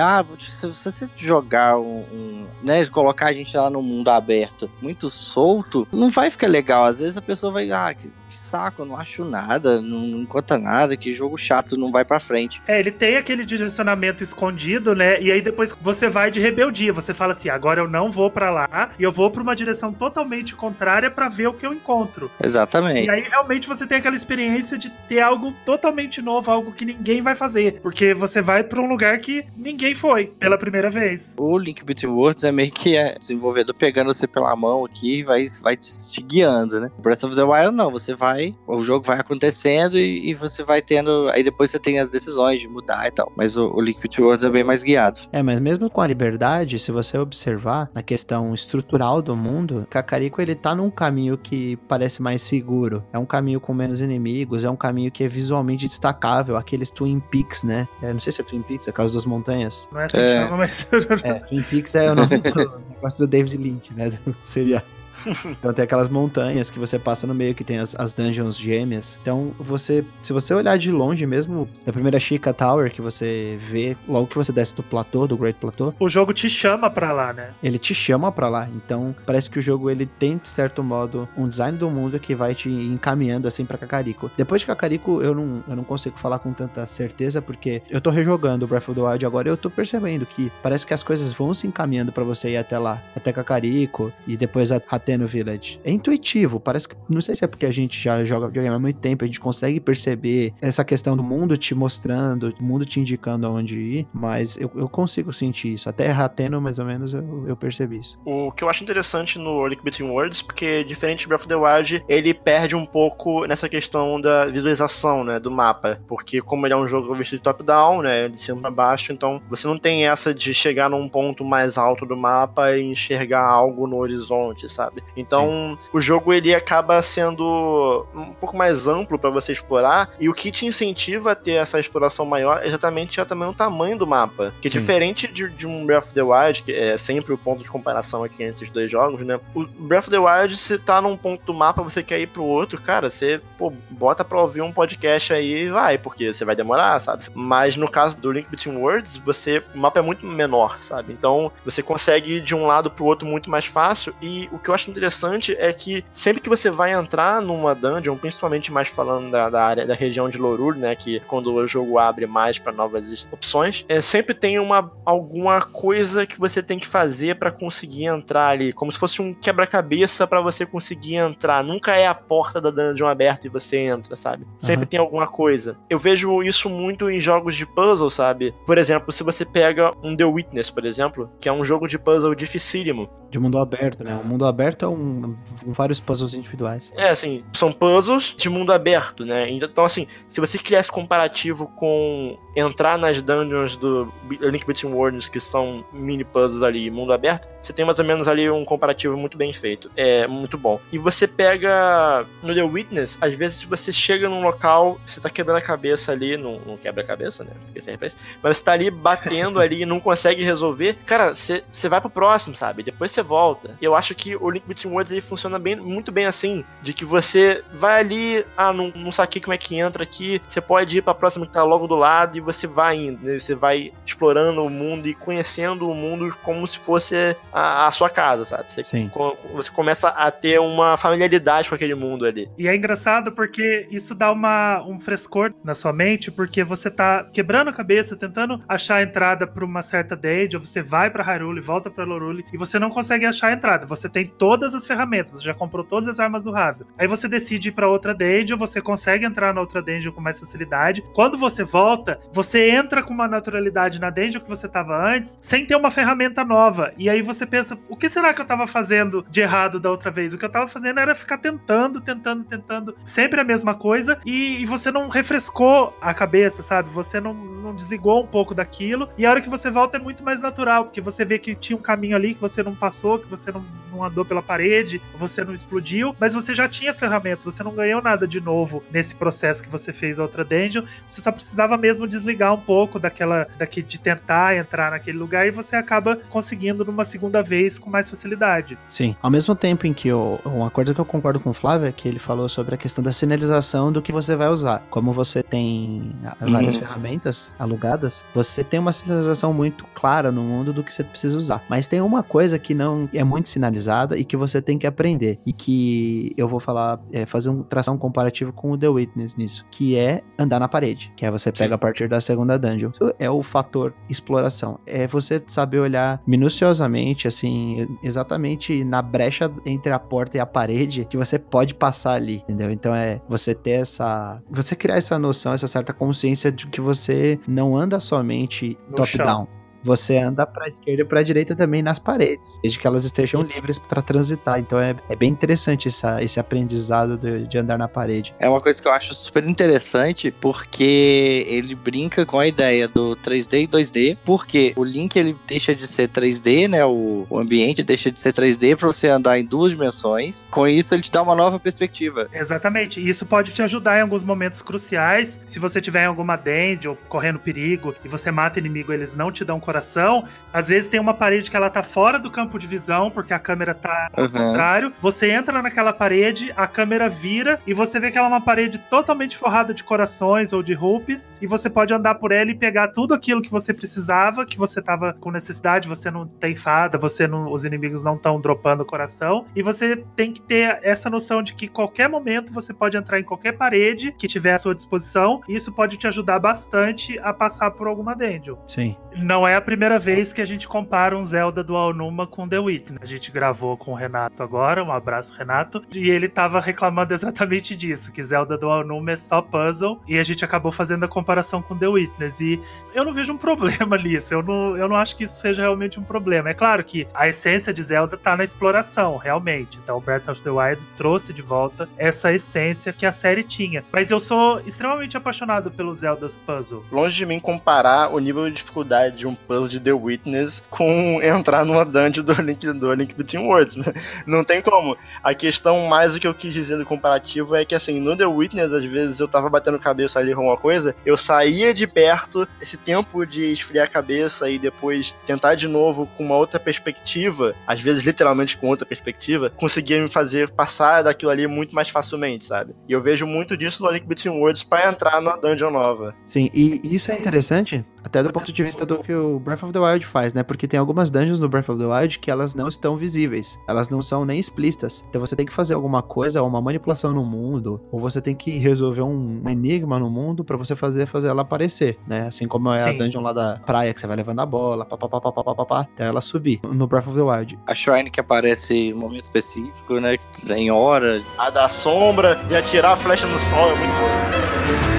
ah, se você jogar um, um, né, colocar a gente lá no mundo aberto muito solto, não vai ficar legal. Às vezes a pessoa vai, ah, que, que saco, não acho nada, não, não conta nada, que jogo chato, não vai pra frente. É, ele tem aquele direcionamento escondido, né? E aí depois você vai de rebeldia. Você fala assim: agora eu não vou pra lá e eu vou pra uma direção totalmente contrária pra ver o que eu encontro. Exatamente. E aí realmente você tem aquela experiência de ter algo totalmente novo, algo que ninguém vai fazer. Porque você vai pra um lugar que ninguém foi pela primeira vez. O Link Between Worlds é meio que é desenvolvedor pegando você pela mão aqui e vai, vai te, te guiando, né? Breath of the Wild não, você vai, o jogo vai acontecendo e, e você vai tendo, aí depois você tem as decisões de mudar e tal. Mas o, o Link Between Worlds é bem mais guiado. É, mas mesmo com a liberdade, se você observar na questão estrutural do mundo, Cacarico ele tá num caminho que parece mais seguro. É um caminho com menos inimigos, é um caminho que é visualmente destacável, aqueles Twin Peaks, né? É, não sei se é Twin Peaks, é a Casa das Montanhas. Não é assim É. que chama, mas. É, Twin Peaks é o nome do negócio do David Lynch, né? Do seriado. Então tem aquelas montanhas que você passa no meio que tem as, as dungeons gêmeas. Então você, se você olhar de longe mesmo, da primeira Chica Tower que você vê, logo que você desce do platô, do Great Plateau, O jogo te chama pra lá, né? ele te chama pra lá. Então, parece que o jogo ele tem de certo modo um design do mundo que vai te encaminhando assim pra Kakariko. Depois de Kakariko, eu não, eu não consigo falar com tanta certeza porque eu tô rejogando o Breath of the Wild agora e eu tô percebendo que parece que as coisas vão se encaminhando pra você ir até lá, até Kakariko e depois a- até no Village. É intuitivo, parece que não sei se é porque a gente já joga videogame há muito tempo, a gente consegue perceber essa questão do mundo te mostrando, o mundo te indicando aonde ir, mas eu, eu consigo sentir isso. Até Rateno, mais ou menos, eu, eu percebi isso. O que eu acho interessante no Link Between Worlds, porque diferente de Breath of the Wild, ele perde um pouco nessa questão da visualização, né, do mapa. Porque como ele é um jogo visto de top-down, né, de cima pra baixo, então você não tem essa de chegar num ponto mais alto do mapa e enxergar algo no horizonte, sabe? Então, o jogo ele acaba sendo um pouco mais amplo pra você explorar, e o que te incentiva a ter essa exploração maior é exatamente é também o tamanho do mapa. Que Sim. diferente de, de um Breath of the Wild, que é sempre o ponto de comparação aqui entre os dois jogos, né? O Breath of the Wild, você tá num ponto do mapa, você quer ir pro outro, cara, você, pô, bota pra ouvir um podcast aí e vai, porque você vai demorar, sabe? Mas no caso do Link Between Worlds, você, o mapa é muito menor, sabe? Então, você consegue ir de um lado pro outro muito mais fácil, e o que eu acho interessante é que sempre que você vai entrar numa dungeon, principalmente mais falando da, da área, da região de Lorule, né, que quando o jogo abre mais pra novas opções, é, sempre tem uma, alguma coisa que você tem que fazer pra conseguir entrar ali, como se fosse um quebra-cabeça pra você conseguir entrar. Nunca é a porta da dungeon aberta e você entra, sabe? Sempre Aham. tem alguma coisa. Eu vejo isso muito em jogos de puzzle, sabe? Por exemplo, se você pega um The Witness, por exemplo, que é um jogo de puzzle dificílimo. De mundo aberto, né? O mundo aberto é um, um vários puzzles individuais. É, assim, são puzzles de mundo aberto, né? Então, assim, se você criasse comparativo com entrar nas dungeons do Link Between Worlds, que são mini puzzles ali, mundo aberto, você tem mais ou menos ali um comparativo muito bem feito. É muito bom. E você pega no The Witness, às vezes você chega num local, você tá quebrando a cabeça ali, não, não quebra a cabeça, né? Porque serve pra mas você tá ali batendo ali e não consegue resolver, cara, você vai pro próximo, sabe? Depois você volta. E eu acho que o Link Between Worlds ele funciona bem, muito bem assim, de que você vai ali, ah, não, não saquei como é que entra aqui, você pode ir pra próxima que tá logo do lado e você vai indo, né? você vai explorando o mundo e conhecendo o mundo como se fosse a, a sua casa, sabe? Você, Sim. co- você começa a ter uma familiaridade com aquele mundo ali. E é engraçado porque isso dá uma, um frescor na sua mente, porque você tá quebrando a cabeça, tentando achar a entrada pra uma certa dungeon, você vai pra Hyrule, volta pra Lorule, e você não consegue achar a entrada. Você tem todas as ferramentas, você já comprou todas as armas do Ravel. Aí você decide ir pra outra dungeon, você consegue entrar na outra dungeon com mais facilidade. Quando você volta, você entra com uma naturalidade na dungeon que você tava antes, sem ter uma ferramenta nova. E aí você pensa, o que será que eu tava fazendo de errado da outra vez? O que eu tava fazendo era ficar tentando, tentando, tentando, sempre a mesma coisa, e, e você não refrescou a cabeça, sabe? Você não, não desligou um pouco daquilo, e a hora que você volta é muito mais natural, porque você vê que tinha um caminho ali que você não passou, que você não, não andou pela parede, você não explodiu, mas você já tinha as ferramentas, você não ganhou nada de novo nesse processo que você fez a outra dungeon, você só precisava mesmo desligar um pouco daquela, daqui, de tentar entrar naquele lugar, e você acaba conseguindo numa segunda vez com mais facilidade. Sim. Ao mesmo tempo em que eu, uma coisa que eu concordo com o Flávio é que ele falou sobre a questão da sinalização do que você vai usar. Como você tem ah, várias Uhum. ferramentas alugadas, você tem uma sinalização muito clara no mundo do que você precisa usar. Mas tem uma coisa que não é muito sinalizada e que você tem que aprender. E que eu vou falar, é, fazer um traçar um comparativo com o The Witness nisso, que é andar na parede. Que é você pega Sim. a partir da segunda dungeon. Isso é o fator exploração. É você saber olhar minuciosamente, assim, exatamente na brecha entre a porta e a parede que você pode passar ali, entendeu? Então é você ter essa. Você criar essa noção, essa certa consciência de que você não anda somente top-down. Você anda pra esquerda e pra direita também nas paredes, desde que elas estejam livres pra transitar. Então é, é bem interessante essa, esse aprendizado de, de andar na parede. É uma coisa que eu acho super interessante, porque ele brinca com a ideia do 3D e 2D, porque o Link ele deixa de ser 3D, né? O, o ambiente deixa de ser 3D para você andar em duas dimensões. Com isso, ele te dá uma nova perspectiva. Exatamente. E isso pode te ajudar em alguns momentos cruciais. Se você tiver em alguma dungeon correndo perigo e você mata inimigo, eles não te dão coração exploração, às vezes tem uma parede que ela tá fora do campo de visão, porque a câmera tá ao Uhum. contrário. Você entra naquela parede, a câmera vira e você vê que ela é uma parede totalmente forrada de corações ou de rupees, e você pode andar por ela e pegar tudo aquilo que você precisava, que você tava com necessidade, você não tem fada, você não, os inimigos não estão dropando coração, e você tem que ter essa noção de que qualquer momento você pode entrar em qualquer parede que tiver à sua disposição, e isso pode te ajudar bastante a passar por alguma dungeon. Sim. Não é a primeira vez que a gente compara um Zelda do Alnuma com The Witness. A gente gravou com o Renato agora, um abraço, Renato, e ele tava reclamando exatamente disso, que Zelda do Alnuma é só puzzle, e a gente acabou fazendo a comparação com The Witness. E eu não vejo um problema nisso, eu não, eu não acho que isso seja realmente um problema. É claro que a essência de Zelda tá na exploração, realmente. Então, Breath of the Wild trouxe de volta essa essência que a série tinha. Mas eu sou extremamente apaixonado pelos Zeldas Puzzle. Longe de mim comparar o nível de dificuldade de um puzzle de The Witness com entrar numa dungeon do Link, do Link Between Worlds, né? Não tem como. A questão mais o que eu quis dizer do comparativo é que assim, no The Witness, às vezes eu tava batendo cabeça ali com uma coisa, eu saía de perto, esse tempo de esfriar a cabeça e depois tentar de novo com uma outra perspectiva, às vezes literalmente com outra perspectiva, conseguia me fazer passar daquilo ali muito mais facilmente, sabe? E eu vejo muito disso no Link Between Worlds pra entrar numa dungeon nova. Sim, e isso é interessante, até do ponto de vista do que o Breath of the Wild faz, né? Porque tem algumas dungeons no Breath of the Wild que elas não estão visíveis, elas não são nem explícitas. Então você tem que fazer alguma coisa, ou uma manipulação no mundo, ou você tem que resolver um enigma no mundo pra você fazer, fazer ela aparecer, né? Assim como é a Sim. dungeon lá da praia que você vai levando a bola, papapá, até ela subir no Breath of the Wild. A Shrine que aparece em um momento específico, né? Que tem hora. A da sombra, de atirar a flecha no sol, é muito bom.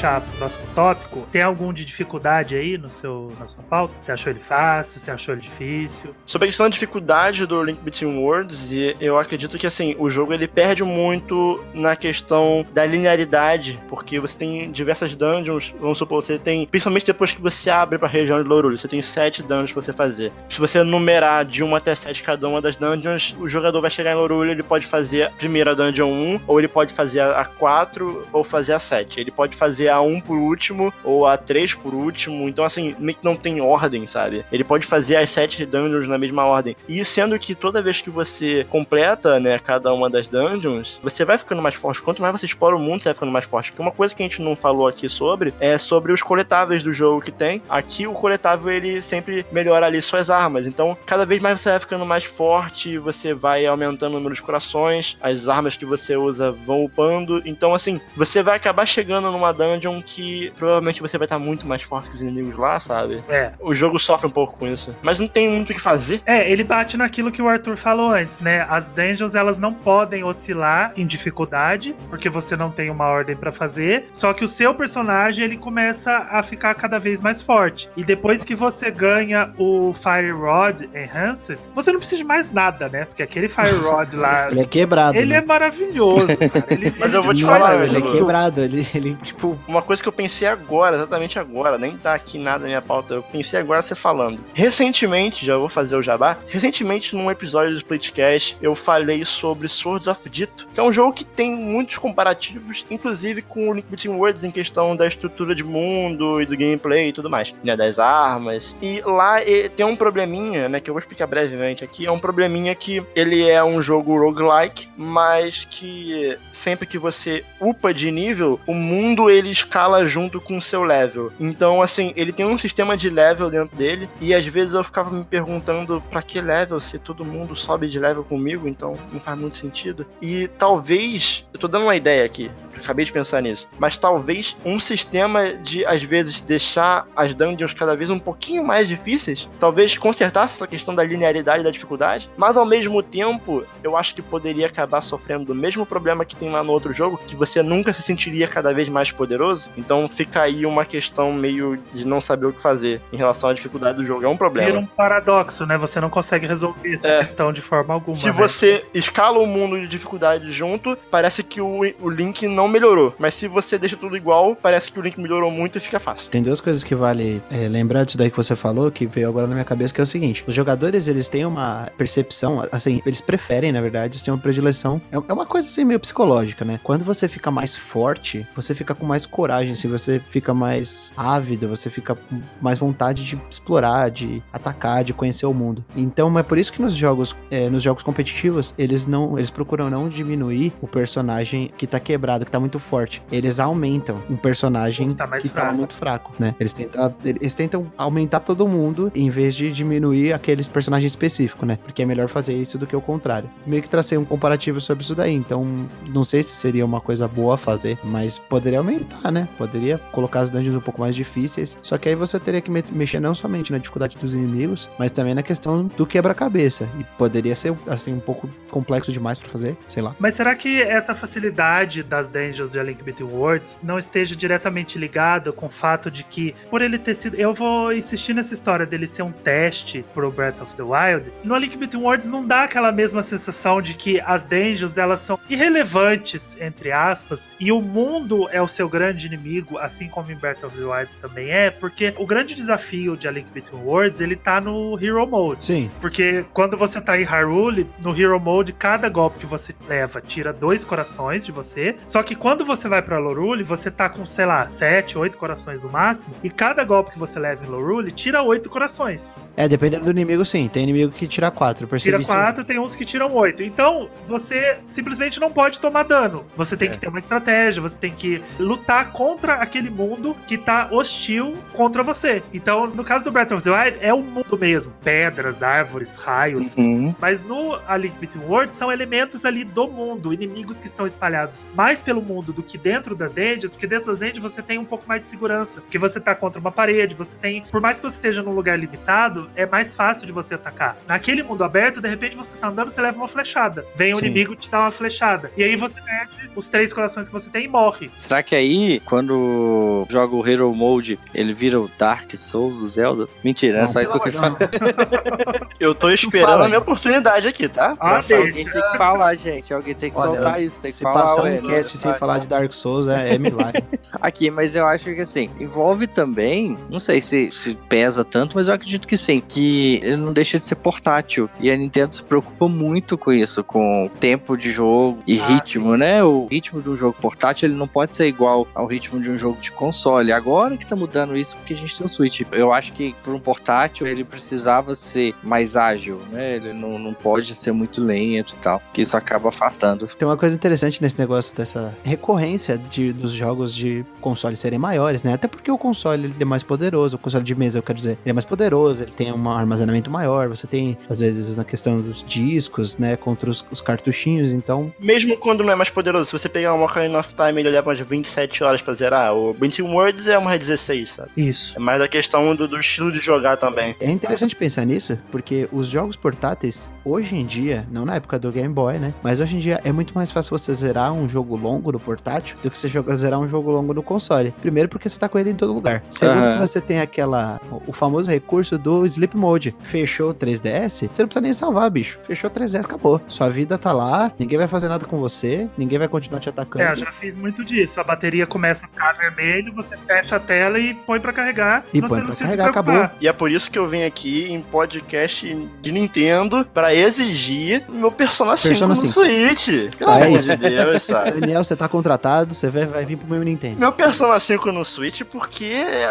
Puxar pro próximo tópico, tem algum de dificuldade aí no seu, na sua pauta? Você achou ele fácil? Você achou ele difícil? Sobre a questão da dificuldade do Link Between Worlds, eu acredito que assim, o jogo ele perde muito na questão da linearidade, porque você tem diversas dungeons, vamos supor, você tem, principalmente depois que você abre pra região de Lorulho, você tem sete dungeons pra você fazer. Se você numerar de 1 até 7 cada uma das dungeons, o jogador vai chegar em Lorulho, ele pode fazer a primeira dungeon 1, ou ele pode fazer a 4, ou fazer a 7. Ele pode fazer a 1 por último, ou a 3 por último, então assim, meio que não tem ordem, sabe? Ele pode fazer as 7 dungeons na mesma ordem. E sendo que toda vez que você completa, né, cada uma das dungeons, você vai ficando mais forte. Quanto mais você explora o mundo, você vai ficando mais forte. Porque uma coisa que a gente não falou aqui sobre é sobre os coletáveis do jogo que tem. Aqui o coletável ele sempre melhora ali suas armas. Então, cada vez mais você vai ficando mais forte, você vai aumentando o número de corações, as armas que você usa vão upando. Então, assim, você vai acabar chegando numa dungeon que provavelmente você vai estar muito mais forte que os inimigos lá, sabe? É. O jogo sofre um pouco com isso. Mas não tem muito o que fazer. É, ele bate naquilo que o Arthur falou antes, né? As dungeons, elas não podem oscilar em dificuldade, porque você não tem uma ordem pra fazer. Só que o seu personagem, ele começa a ficar cada vez mais forte. E depois que você ganha o Fire Rod Enhanced, você não precisa de mais nada, né? Porque aquele Fire Rod lá, Ele é quebrado. ele né? é maravilhoso, cara. Ele, Mas ele eu vou te falar, ele é Bruno. quebrado. Ele, ele, tipo, Uma coisa que eu pensei agora, exatamente agora, nem tá aqui nada na minha pauta, eu pensei agora você falando. Recentemente, já vou fazer o jabá, recentemente num episódio do Splitcast eu falei sobre Swords of Dito, que é um jogo que tem muitos comparativos, inclusive com o Link Between Worlds em questão da estrutura de mundo e do gameplay e tudo mais, né, das armas. E lá tem um probleminha, né, que eu vou explicar brevemente aqui, é um probleminha que ele é um jogo roguelike, mas que sempre que você upa de nível, o mundo ele escala junto com o seu level. Então, assim, ele tem um sistema de level dentro dele, e às vezes eu ficava me perguntando pra que level se todo mundo sobe de level comigo, então não faz muito sentido. E talvez, eu tô dando uma ideia aqui, acabei de pensar nisso, mas talvez um sistema de às vezes deixar as dungeons cada vez um pouquinho mais difíceis, talvez consertasse essa questão da linearidade e da dificuldade, mas ao mesmo tempo, eu acho que poderia acabar sofrendo do mesmo problema que tem lá no outro jogo, que você nunca nunca se sentiria cada vez mais poderoso. Então fica aí uma questão meio de não saber o que fazer em relação à dificuldade do jogo. É um problema. Vira um paradoxo, né? Você não consegue resolver essa É. questão de forma alguma. Se né? você escala o mundo de dificuldade junto, parece que o, o Link não melhorou. Mas se você deixa tudo igual, parece que o Link melhorou muito e fica fácil. Tem duas coisas que vale é, lembrar disso daí que você falou, que veio agora na minha cabeça, que é o seguinte: os jogadores eles têm uma percepção, assim, eles preferem, na verdade, eles têm uma predileção. É, é uma coisa assim meio psicológica, né? Quando você fica mais forte, você fica com mais coragem, assim, você fica mais ávido, você fica com mais vontade de explorar, de atacar, de conhecer o mundo. Então é por isso que nos jogos, é, nos jogos competitivos, eles não, eles procuram não diminuir o personagem que tá quebrado, que tá muito forte. Eles aumentam um personagem Que tá que tá fraco. muito fraco, né? Eles tentam, eles tentam aumentar todo mundo em vez de diminuir aqueles personagens específicos, né? Porque é melhor fazer isso do que o contrário. Meio que tracei um comparativo sobre isso daí, então não sei se seria uma coisa boa a fazer, mas poderia aumentar, né? Poderia colocar as dungeons um pouco mais difíceis, só que aí você teria que me- mexer não somente na dificuldade dos inimigos, mas também na questão do quebra-cabeça. E poderia ser, assim, um pouco complexo demais pra fazer, sei lá. Mas será que essa facilidade das dungeons de A Link Between Worlds não esteja diretamente ligada com o fato de que, por ele ter sido. Eu vou insistir nessa história dele ser um teste pro Breath of the Wild. No A Link Between Worlds não dá aquela mesma sensação de que as dungeons elas são irrelevantes, entre aspas, e o mundo é o seu grande inimigo, assim como em Breath of the Wild também é, porque o grande desafio de A Link Between Worlds ele tá no Hero Mode. Sim, Porque quando você tá em Hyrule, no Hero Mode, cada golpe que você leva tira dois corações de você. Só que quando você vai pra Lorule, você tá com, sei lá, sete, oito corações no máximo. E cada golpe que você leva em Lorule tira oito corações. é, dependendo do inimigo, sim. Tem inimigo que tira quatro, eu percebi Tira isso. quatro, tem uns que tiram oito. Então, você simplesmente não pode tomar dano. Você tem É. que ter uma estratégia, você tem que lutar contra aquele mundo que tá hostil contra você. Então, no caso do Breath of the Wild, é o mundo mesmo. Pedras, árvores, raios. Uhum. Mas no A Link Between Worlds são elementos ali do mundo, inimigos que estão espalhados mais pelo mundo do que dentro das dungeons, porque dentro das dungeons você tem um pouco mais de segurança, porque você tá contra uma parede, você tem, por mais que você esteja num lugar limitado, é mais fácil de você atacar. Naquele mundo aberto, de repente você tá andando, você leva uma flechada. Vem o Sim. inimigo te dá uma flechada. E aí você perde os três corações que você tem e morre. Será que aí, quando joga o Hero Mode, ele vira o Dark Souls do Zelda? Mentira, é Não, só isso que eu. Eu tô esperando a minha oportunidade aqui, tá? Ah. Alguém tem que falar, gente. Alguém tem que Olha, soltar isso. Tem que Se falar. passar um cast falar de Dark Souls é, é milagre. Aqui, mas eu acho que assim, envolve também, não sei se, se pesa tanto, mas eu acredito que sim, que ele não deixa de ser portátil. E a Nintendo se preocupa muito com isso, com tempo de jogo e Ah, ritmo, né? O ritmo de um jogo portátil, ele não pode ser igual ao ritmo de um jogo de console. Agora que tá mudando isso porque a gente tem o Switch. Eu acho que por um portátil ele precisava ser mais ágil, né? Ele não, não pode ser muito lento e tal, que isso acaba afastando. Tem uma coisa interessante nesse negócio dessa recorrência de, dos jogos de console serem maiores, né? Até porque o console ele é mais poderoso, o console de mesa, eu quero dizer, ele é mais poderoso, ele tem um armazenamento maior, você tem, às vezes, na questão dos discos, né? Contra os, os cartuchinhos, então. Mesmo quando não é mais poderoso, se você pegar um Ocarina of Time, ele leva umas 27 horas pra zerar. O Between Worlds é umas 16, sabe? Isso. É mais a questão do, do estilo de jogar também. É interessante pensar nisso, porque os jogos portáteis, hoje em dia, não na época do Game Boy, né? Mas hoje em dia é muito mais fácil você zerar um jogo longo no portátil do que você jogar, zerar um jogo longo no console. Primeiro, porque você tá com ele em todo lugar. Segundo, que você tem aquela. o famoso recurso do Sleep Mode. Fechou o 3DS, você não precisa nem salvar, bicho. Fechou o 3DS, acabou. Sua vida tá lá, ninguém vai fazer nada com você, ninguém vai continuar te atacando. É, eu já fiz muito disso. A bateria começa a ficar vermelho, você fecha a tela e põe pra carregar. E você põe não pra precisa carregar, acabou. E é por isso que eu venho aqui em podcast de Nintendo pra exigir meu Persona 5 Persona no 5. Switch. Pelo é amor de Deus, sabe? Daniel, você tá contratado, você vai, vai vir pro meu Nintendo. Meu Persona 5 no Switch porque é,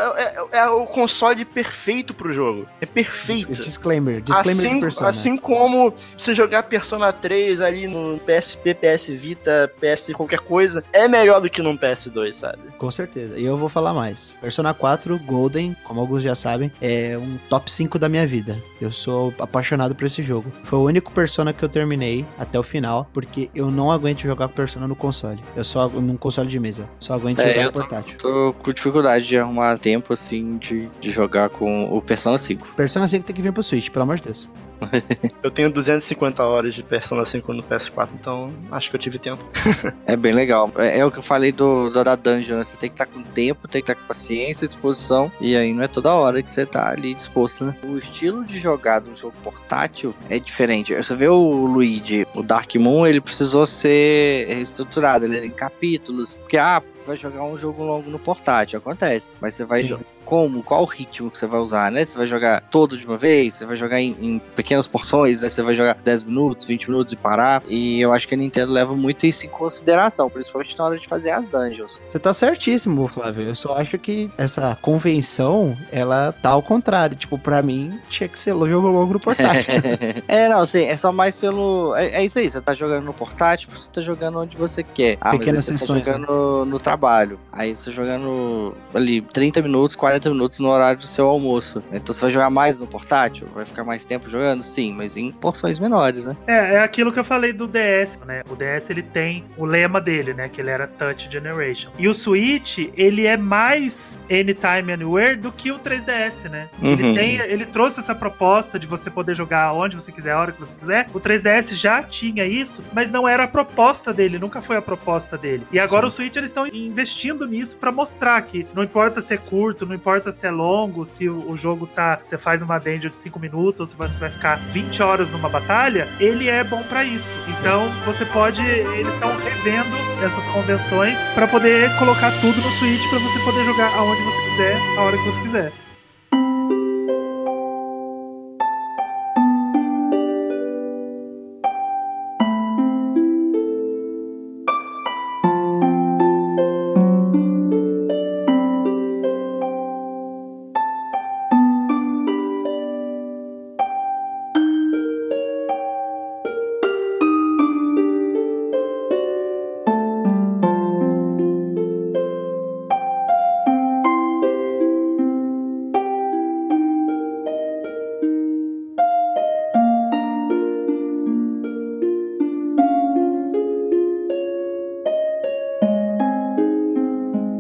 é- é o console perfeito pro jogo. É perfeito. Disclaimer, disclaimer de Assim, Persona. assim como você jogar Persona 3 ali no PSP, PS Vita, PS qualquer coisa, é melhor do que num PS2, sabe? Com certeza. E eu vou falar mais. Persona 4 Golden, como alguns já sabem, é um top 5 da minha vida. Eu sou apaixonado por esse jogo. Foi o único Persona que eu terminei até o final, porque eu não aguento jogar Persona no console. Eu só num console de mesa. Só aguento É, jogar no portátil. Tô com dificuldade de arrumar tempo, assim, de, de jogar com o Persona 5. Persona 5 tem que vir pro Switch, pelo amor de Deus. eu tenho 250 horas de Persona 5 no PS4, então acho que eu tive tempo. é bem legal. É, é, o que eu falei do, do da dungeon, né? Você tem que estar tá com tempo, tem que estar tá com paciência, disposição, e aí não é toda hora que você tá ali disposto, né? O estilo de jogar de um jogo portátil é diferente. Você vê o Luigi, o Dark Moon, ele precisou ser reestruturado, ele era em capítulos, porque, ah, você vai jogar um jogo longo no portátil, acontece, mas você vai jogar como, qual o ritmo que você vai usar, né? Você vai jogar todo de uma vez, você vai jogar em, em pequenas porções, né? Você vai jogar 10 minutos, 20 minutos e parar. E eu acho que a Nintendo leva muito isso em consideração, principalmente na hora de fazer as dungeons. Você tá certíssimo, Flávio. Eu só acho que essa convenção, ela tá ao contrário. Tipo, pra mim, tinha que ser jogo longo no portátil. é, não, assim, é só mais pelo. É, é, isso aí, você tá jogando no portátil, você tá jogando onde você quer. Ah, Pequenas mas você tá jogando né? no, no trabalho. Aí você tá jogando ali 30 minutos, 40 40 minutos no horário do seu almoço. Então você vai jogar mais no portátil? Vai ficar mais tempo jogando? Sim, mas em porções menores, né? É, é aquilo que eu falei do DS, né? O DS ele tem o lema dele, né? Que ele era Touch Generation. E o Switch, ele é mais Anytime Anywhere do que o 3DS, né? Uhum. Ele, tem, ele trouxe essa proposta de você poder jogar onde você quiser, a hora que você quiser. O 3DS já tinha isso, mas não era a proposta dele, nunca foi a proposta dele. E agora Sim. o Switch eles estão investindo nisso para mostrar que não importa ser curto, não importa importa se é longo, se o, jogo tá. Você faz uma dungeon de 5 minutos ou se você vai ficar 20 horas numa batalha, ele é bom para isso. Então você pode. Eles estão revendo essas convenções para poder colocar tudo no Switch para você poder jogar aonde você quiser, a hora que você quiser.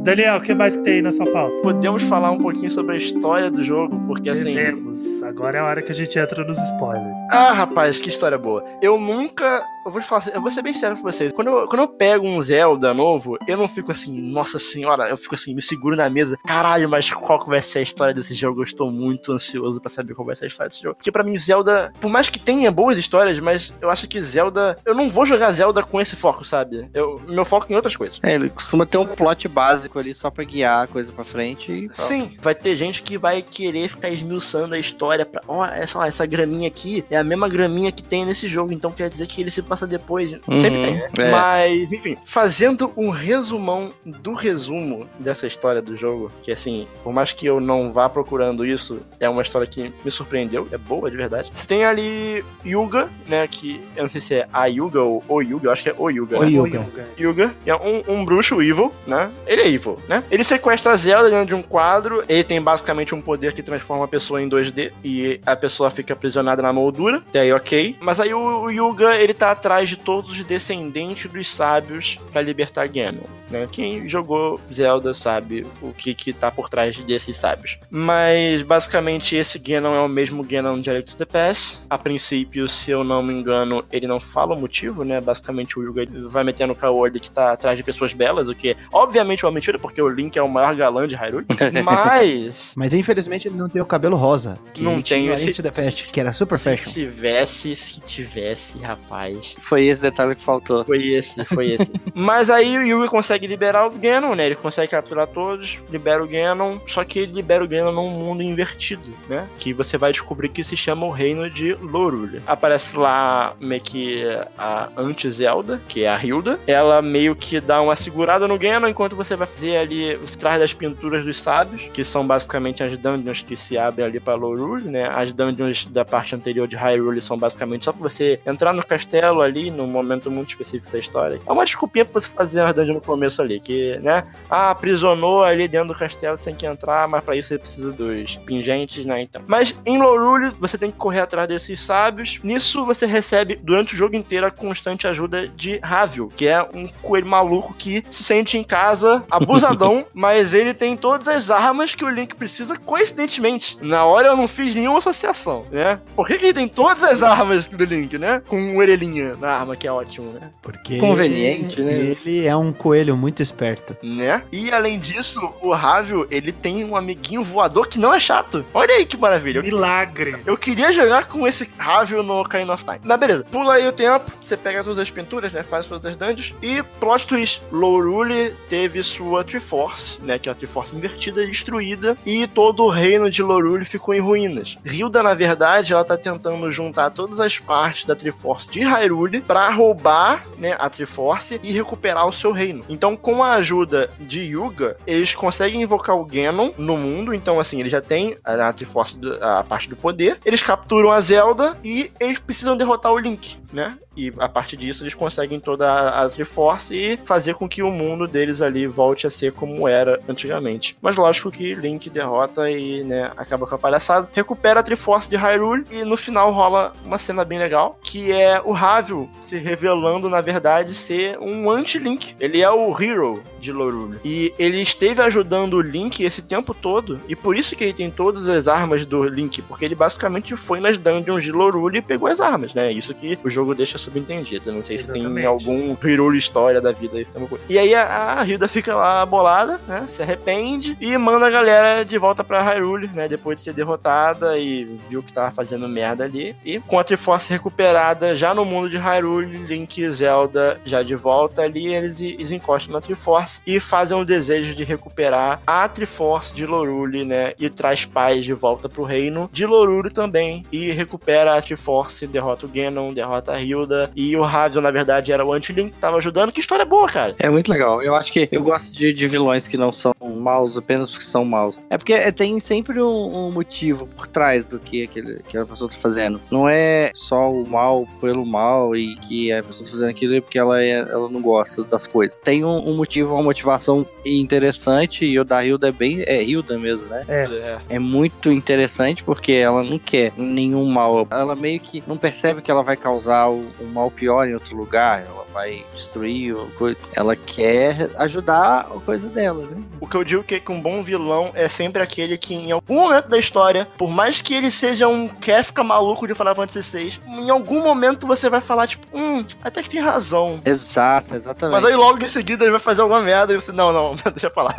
Daniel, o que mais que tem aí na sua pauta? Podemos falar um pouquinho sobre a história do jogo, porque assim. Devemos. Agora é a hora que a gente entra nos spoilers. Ah, rapaz, que história boa. Eu nunca eu vou te falar, eu vou ser bem sério com vocês. Quando eu, quando eu pego um Zelda novo, eu não fico assim, nossa senhora, eu fico assim, me seguro na mesa. Caralho, mas qual que vai ser a história desse jogo? Eu estou muito ansioso para saber qual vai ser a história desse jogo. Porque para mim, Zelda, por mais que tenha boas histórias, mas eu acho que Zelda. Eu não vou jogar Zelda com esse foco, sabe? Eu, meu foco é em outras coisas. É, ele costuma ter um plot básico ali só pra guiar a coisa pra frente e. Sim, vai ter gente que vai querer ficar esmiuçando a história pra. Ó, oh, essa, essa graminha aqui é a mesma graminha que tem nesse jogo, então quer dizer que ele se passa depois. Uhum. Sempre tem, né? É. Mas, enfim, fazendo um resumão do resumo dessa história do jogo, que assim, por mais que eu não vá procurando isso, é uma história que me surpreendeu, é boa de verdade. Você tem ali Yuga, né? Que eu não sei se é a Yuga ou o Yuga, eu acho que é o Yuga. O né? Yuga. Yuga é um, um bruxo evil, né? Ele é evil, né? Ele sequestra a Zelda dentro de um quadro, ele tem basicamente um poder que transforma a pessoa em 2D e a pessoa fica aprisionada na moldura, até aí ok. Mas aí o, o Yuga, ele tá atrás de todos descendentes dos sábios para libertar Ganon. Né? Quem jogou Zelda sabe o que que tá por trás desses sábios. Mas basicamente esse Ganon é o mesmo Ganon de Electric the Pass. A princípio, se eu não me engano, ele não fala o motivo, né? Basicamente o Yuga vai metendo o caô ali que tá atrás de pessoas belas, o que é obviamente uma mentira, porque o Link é o maior galã de Hyrule. Mas. Mas infelizmente ele não tem o cabelo rosa. Que não tem esse. The Past, que era super se fashion. Se tivesse, se tivesse, rapaz. Foi esse detalhe que faltou. Foi esse, foi esse. Mas aí o Yugi consegue liberar o Ganon, né? Ele consegue capturar todos, libera o Ganon, só que ele libera o Ganon num mundo invertido, né? Que você vai descobrir que se chama o Reino de Lorule. Aparece lá meio que a anti-Zelda, que é a Hilda. Ela meio que dá uma segurada no Ganon enquanto você vai fazer ali, você traz das pinturas dos sábios, que são basicamente as dungeons que se abrem ali para Lorule, né? As dungeons da parte anterior de Hyrule são basicamente só pra você entrar no castelo ali, num momento muito específico da história. É uma desculpinha pra você fazer uma dungeon no começo ali, que, né? Ah, aprisionou ali dentro do castelo sem que entrar, mas pra isso você precisa dos pingentes, né? Então. Mas em Lorule, você tem que correr atrás desses sábios. Nisso, você recebe durante o jogo inteiro a constante ajuda de Ravio, que é um coelho maluco que se sente em casa abusadão, mas ele tem todas as armas que o Link precisa, coincidentemente. Na hora eu não fiz nenhuma associação, né? Por que, que ele tem todas as armas do Link, né? Com orelhinha na arma, que é ótimo, né? Porque Conveniente, né? Ele é um coelho muito esperto. Né? E além disso, o Ravio, ele tem um amiguinho voador que não é chato. Olha aí que maravilha. Milagre. Eu queria jogar com esse Ravio no Ocarina of Time. Mas beleza, pula aí o tempo, você pega todas as pinturas, né? Faz todas as dungeons. E plot twist: Lorule teve sua Triforce, né? Que é a Triforce invertida, destruída. E todo o reino de Lorule ficou em ruínas. Hilda, na verdade, ela tá tentando juntar todas as partes da Triforce de Hyrule pra roubar, né? A Triforce e recuperar o seu reino. Então, com a ajuda de Yuga, eles conseguem invocar o Ganon no mundo. Então, assim, ele já tem a, Triforce, a parte do poder. Eles capturam a Zelda e eles precisam derrotar o Link, né? E a partir disso eles conseguem toda a, a Triforce e fazer com que o mundo deles ali volte a ser como era antigamente. Mas lógico que Link derrota e, né, acaba com a palhaçada. Recupera a Triforce de Hyrule e no final rola uma cena bem legal, que é o Ravio se revelando, na verdade, ser um anti-Link. Ele é o hero de Lorule. E ele esteve ajudando o Link esse tempo todo, e por isso que ele tem todas as armas do Link, porque ele basicamente foi nas dungeons de Lorule e pegou as armas, né? Isso que o jogo deixa subentendido. Não sei se Exatamente. tem algum hero história da vida, isso é uma coisa. E aí a, a Hilda fica lá bolada, né? Se arrepende e manda a galera de volta pra Hyrule, né? Depois de ser derrotada e viu que tava fazendo merda ali. E com a Triforce recuperada já no mundo de Hyrule, Link e Zelda já de volta ali, eles, eles encostam na Triforce e fazem o desejo de recuperar a Triforce de Lorule, né? E traz paz de volta pro reino de Lorule também. E recupera a Triforce, derrota o Ganon, derrota a Hilda. E o Ravio, na verdade, era o anti-Link que tava ajudando. Que história boa, cara. É muito legal. Eu acho que eu gosto de, de vilões que não são maus apenas porque são maus. É porque é, tem sempre um, um motivo por trás do que aquele, que a pessoa tá fazendo. Não é só o mal pelo mal e que a pessoa tá fazendo aquilo porque ela, é, ela não gosta das coisas. Tem um, um motivo, uma motivação interessante e o da Hilda é bem. É Hilda mesmo, né? É. É muito interessante porque ela não quer nenhum mal. Ela meio que não percebe que ela vai causar o- um mal pior em outro lugar. Ela vai destruir o coisa. Ela quer ajudar a coisa dela, né? O que eu digo que que um bom vilão é sempre aquele que, em algum momento da história, por mais que ele seja um Kefka maluco de Final Fantasy VI, em algum momento você vai falar, tipo, hum, até que tem razão. Exato, exatamente. Mas aí logo em seguida ele vai fazer alguma merda e você, não, não, deixa pra lá.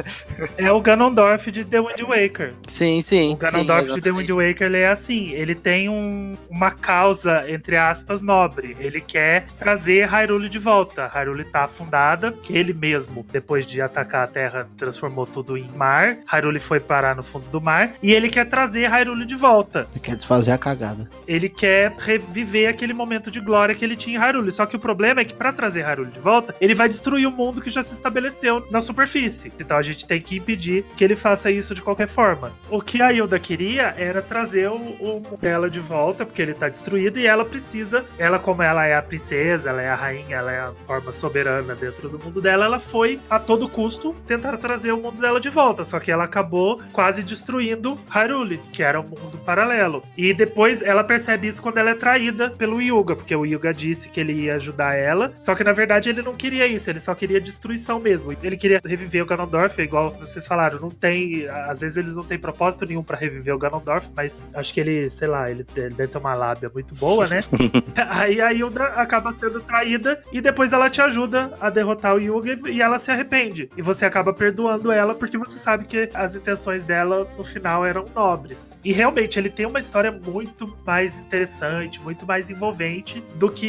É o Ganondorf de The Wind Waker. Sim, sim. O Ganondorf sim, de The Wind Waker ele é assim, ele tem um- uma causa, entre aspas, nobre. Ele quer trazer Hyrule de volta. Hyrule tá afundada, que ele mesmo, depois de atacar a Terra, transformou tudo em mar. Hyrule foi parar no fundo do mar. E ele quer trazer Hyrule de volta. Ele quer desfazer a cagada. Ele quer reviver aquele momento de glória que ele tinha em Hyrule. Só que o problema é que pra trazer Hyrule de volta, ele vai destruir o mundo que já se estabeleceu na superfície. Então a gente tem que impedir que ele faça isso de qualquer forma. O que a Hilda queria era trazer o, o dela de volta, porque ele tá destruído e ela precisa, ela como ela é a princesa, ela é a rainha, ela é a forma soberana dentro do mundo dela, ela foi a todo custo tentar trazer o mundo dela de volta. Só que ela acabou quase destruindo Hyrule, que era um mundo paralelo. E depois ela percebe isso quando ela é traída pelo Yuga, porque o Yuga disse que ele ia ajudar ela. Só que na verdade ele não queria isso, ele só queria destruição mesmo. Ele queria reviver o Ganondorf, igual vocês falaram, não tem, às vezes eles não têm propósito nenhum pra reviver o Ganondorf, mas acho que ele, sei lá, ele, ele deve ter uma lábia muito boa, né? Aí a Hilda acaba sendo traída e depois ela te ajuda a derrotar o Yuga e ela se arrepende. E você acaba perdoando ela porque você sabe que as intenções dela no final eram nobres. E realmente ele tem uma história muito mais interessante, muito mais envolvente do que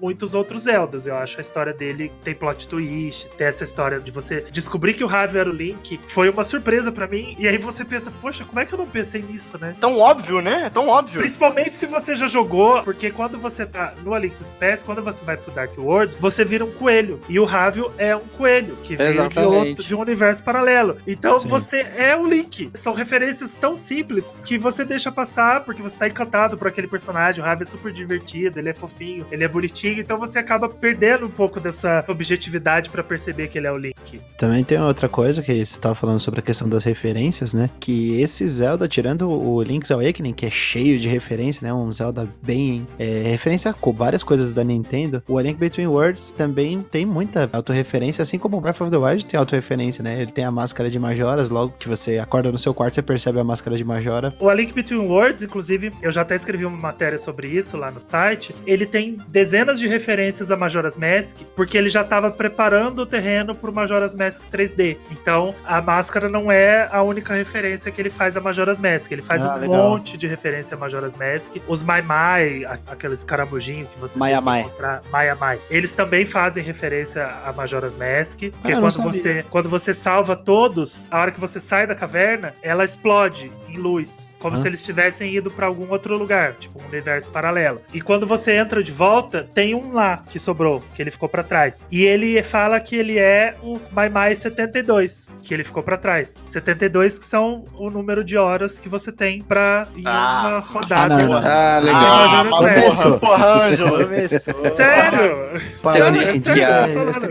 muitos outros Zeldas. Eu acho a história dele tem plot twist, tem essa história de você descobrir que o Ravi era o Link. Foi uma surpresa pra mim. E aí você pensa, poxa, como é que eu não pensei nisso, né? Tão óbvio, né? É tão óbvio. Principalmente se você já jogou, porque quando você tá no A Link to the Past, quando você vai pro Dark World, você vira um coelho. E o Ravio é um coelho, que veio de, outro, de um universo paralelo. Então Sim. você é o Link. São referências tão simples que você deixa passar porque você tá encantado por aquele personagem. O Ravio é super divertido, ele é fofinho, ele é bonitinho. Então você acaba perdendo um pouco dessa objetividade pra perceber que ele é o Link. Também tem outra coisa que você tava falando sobre a questão das referências, né? Que esse Zelda, tirando o Link's Awakening, que é cheio de referência, né? Um Zelda bem. É, referência com várias coisas da Nintendo. O A Link Between Worlds também tem muita autorreferência, assim como o Breath of the Wild tem autorreferência, né? Ele tem a máscara de Majoras, logo que você acorda no seu quarto, você percebe a máscara de Majora. O A Link Between Worlds, inclusive, eu já até escrevi uma matéria sobre isso lá no site. Ele tem dezenas de referências a Majora's Mask, porque ele já estava preparando o terreno pro Majora's Mask 3D. Então, a máscara não é a única referência que ele faz a Majora's Mask. Ele faz Ah, um legal. monte de referência a Majora's Mask. Os Mai Mai, aqueles caramujinhos que você Maia Mai. encontrar, Maia Mai. Eles também fazem referência a Majora's Mask, porque Ah, eu não quando você quando você salva todos, a hora que você sai da caverna, ela explode em luz, como Ah. se eles tivessem ido pra algum outro lugar, tipo um universo paralelo. E quando você entra de volta, tem um lá que sobrou, que ele ficou pra trás. E ele fala que ele é o Mai Mai 72, que ele ficou pra trás. 72 que são o número de horas que você tem pra ir Ah. uma rodada. Ah, não, não. Ah, legal. Ah, porra, porra, Ângelo. Sério? Teoria falando?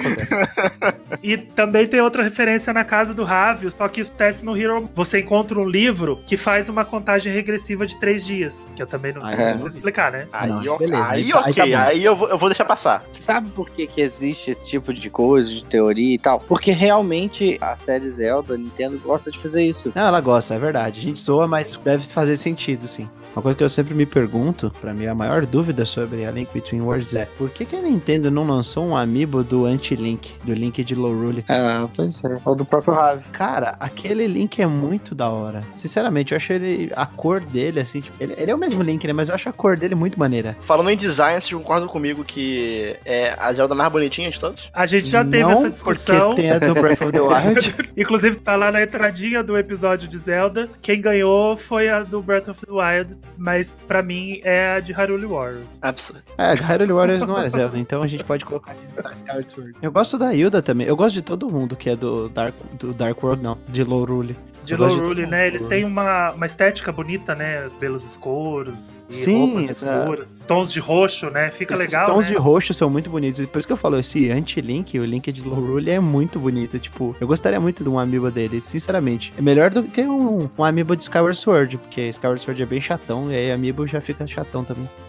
E também tem outra referência na casa do Ravio, só que isso acontece no Hero. Você encontra um livro que faz uma contagem regressiva de três dias. Que eu também não Ah, preciso é. explicar, né? Aí, Não, ó- beleza, aí, aí tá- aí ok, tá bom. aí eu, vou, eu vou deixar passar. Você sabe por que, que existe esse tipo de coisa, de teoria e tal? Porque realmente a série Zelda, a Nintendo gosta de fazer isso. Não, ela gosta, é verdade. A gente zoa, mas deve fazer sentido, sim. Uma coisa que eu sempre me pergunto, pra mim a maior dúvida sobre a Link Between Worlds é por que, que a Nintendo não lançou um amiibo do anti-Link, do Link de Lorule? Ah, pois é. Ou do próprio Ravi. Cara, aquele Link é muito da hora. Sinceramente, eu acho ele. A cor dele, assim, tipo, ele, ele é o mesmo Link, né? Mas eu acho a cor dele muito maneira. Falando em design, vocês concordam comigo que é a Zelda mais bonitinha de todos? A gente já teve Não, essa discussão. Tem a do Breath of the Wild. Inclusive, tá lá na entradinha do episódio de Zelda. Quem ganhou foi a do Breath of the Wild, mas pra mim é a de Hyrule Warriors. Absurdo. É, Hyrule Warriors não é Zelda, então a gente pode colocar. Eu gosto da Hilda também. Eu gosto de todo mundo que é do Dark, do Dark World, não. De Lorule. De todo né? Eles têm uma, uma estética bonita, né? Pelos escuros e Sim, roupas escuras. Tons de roxo, né? Fica Esses legal, tons né? de roxo são muito bonitos. E por isso que eu falo, esse anti-Link, o Link de Lorule é muito bonito. Tipo, eu gostaria muito de um amiibo dele, sinceramente. É melhor do que um, um amiibo de Skyward Sword, porque Skyward Sword é bem chatão, e aí amiibo já fica chatão também.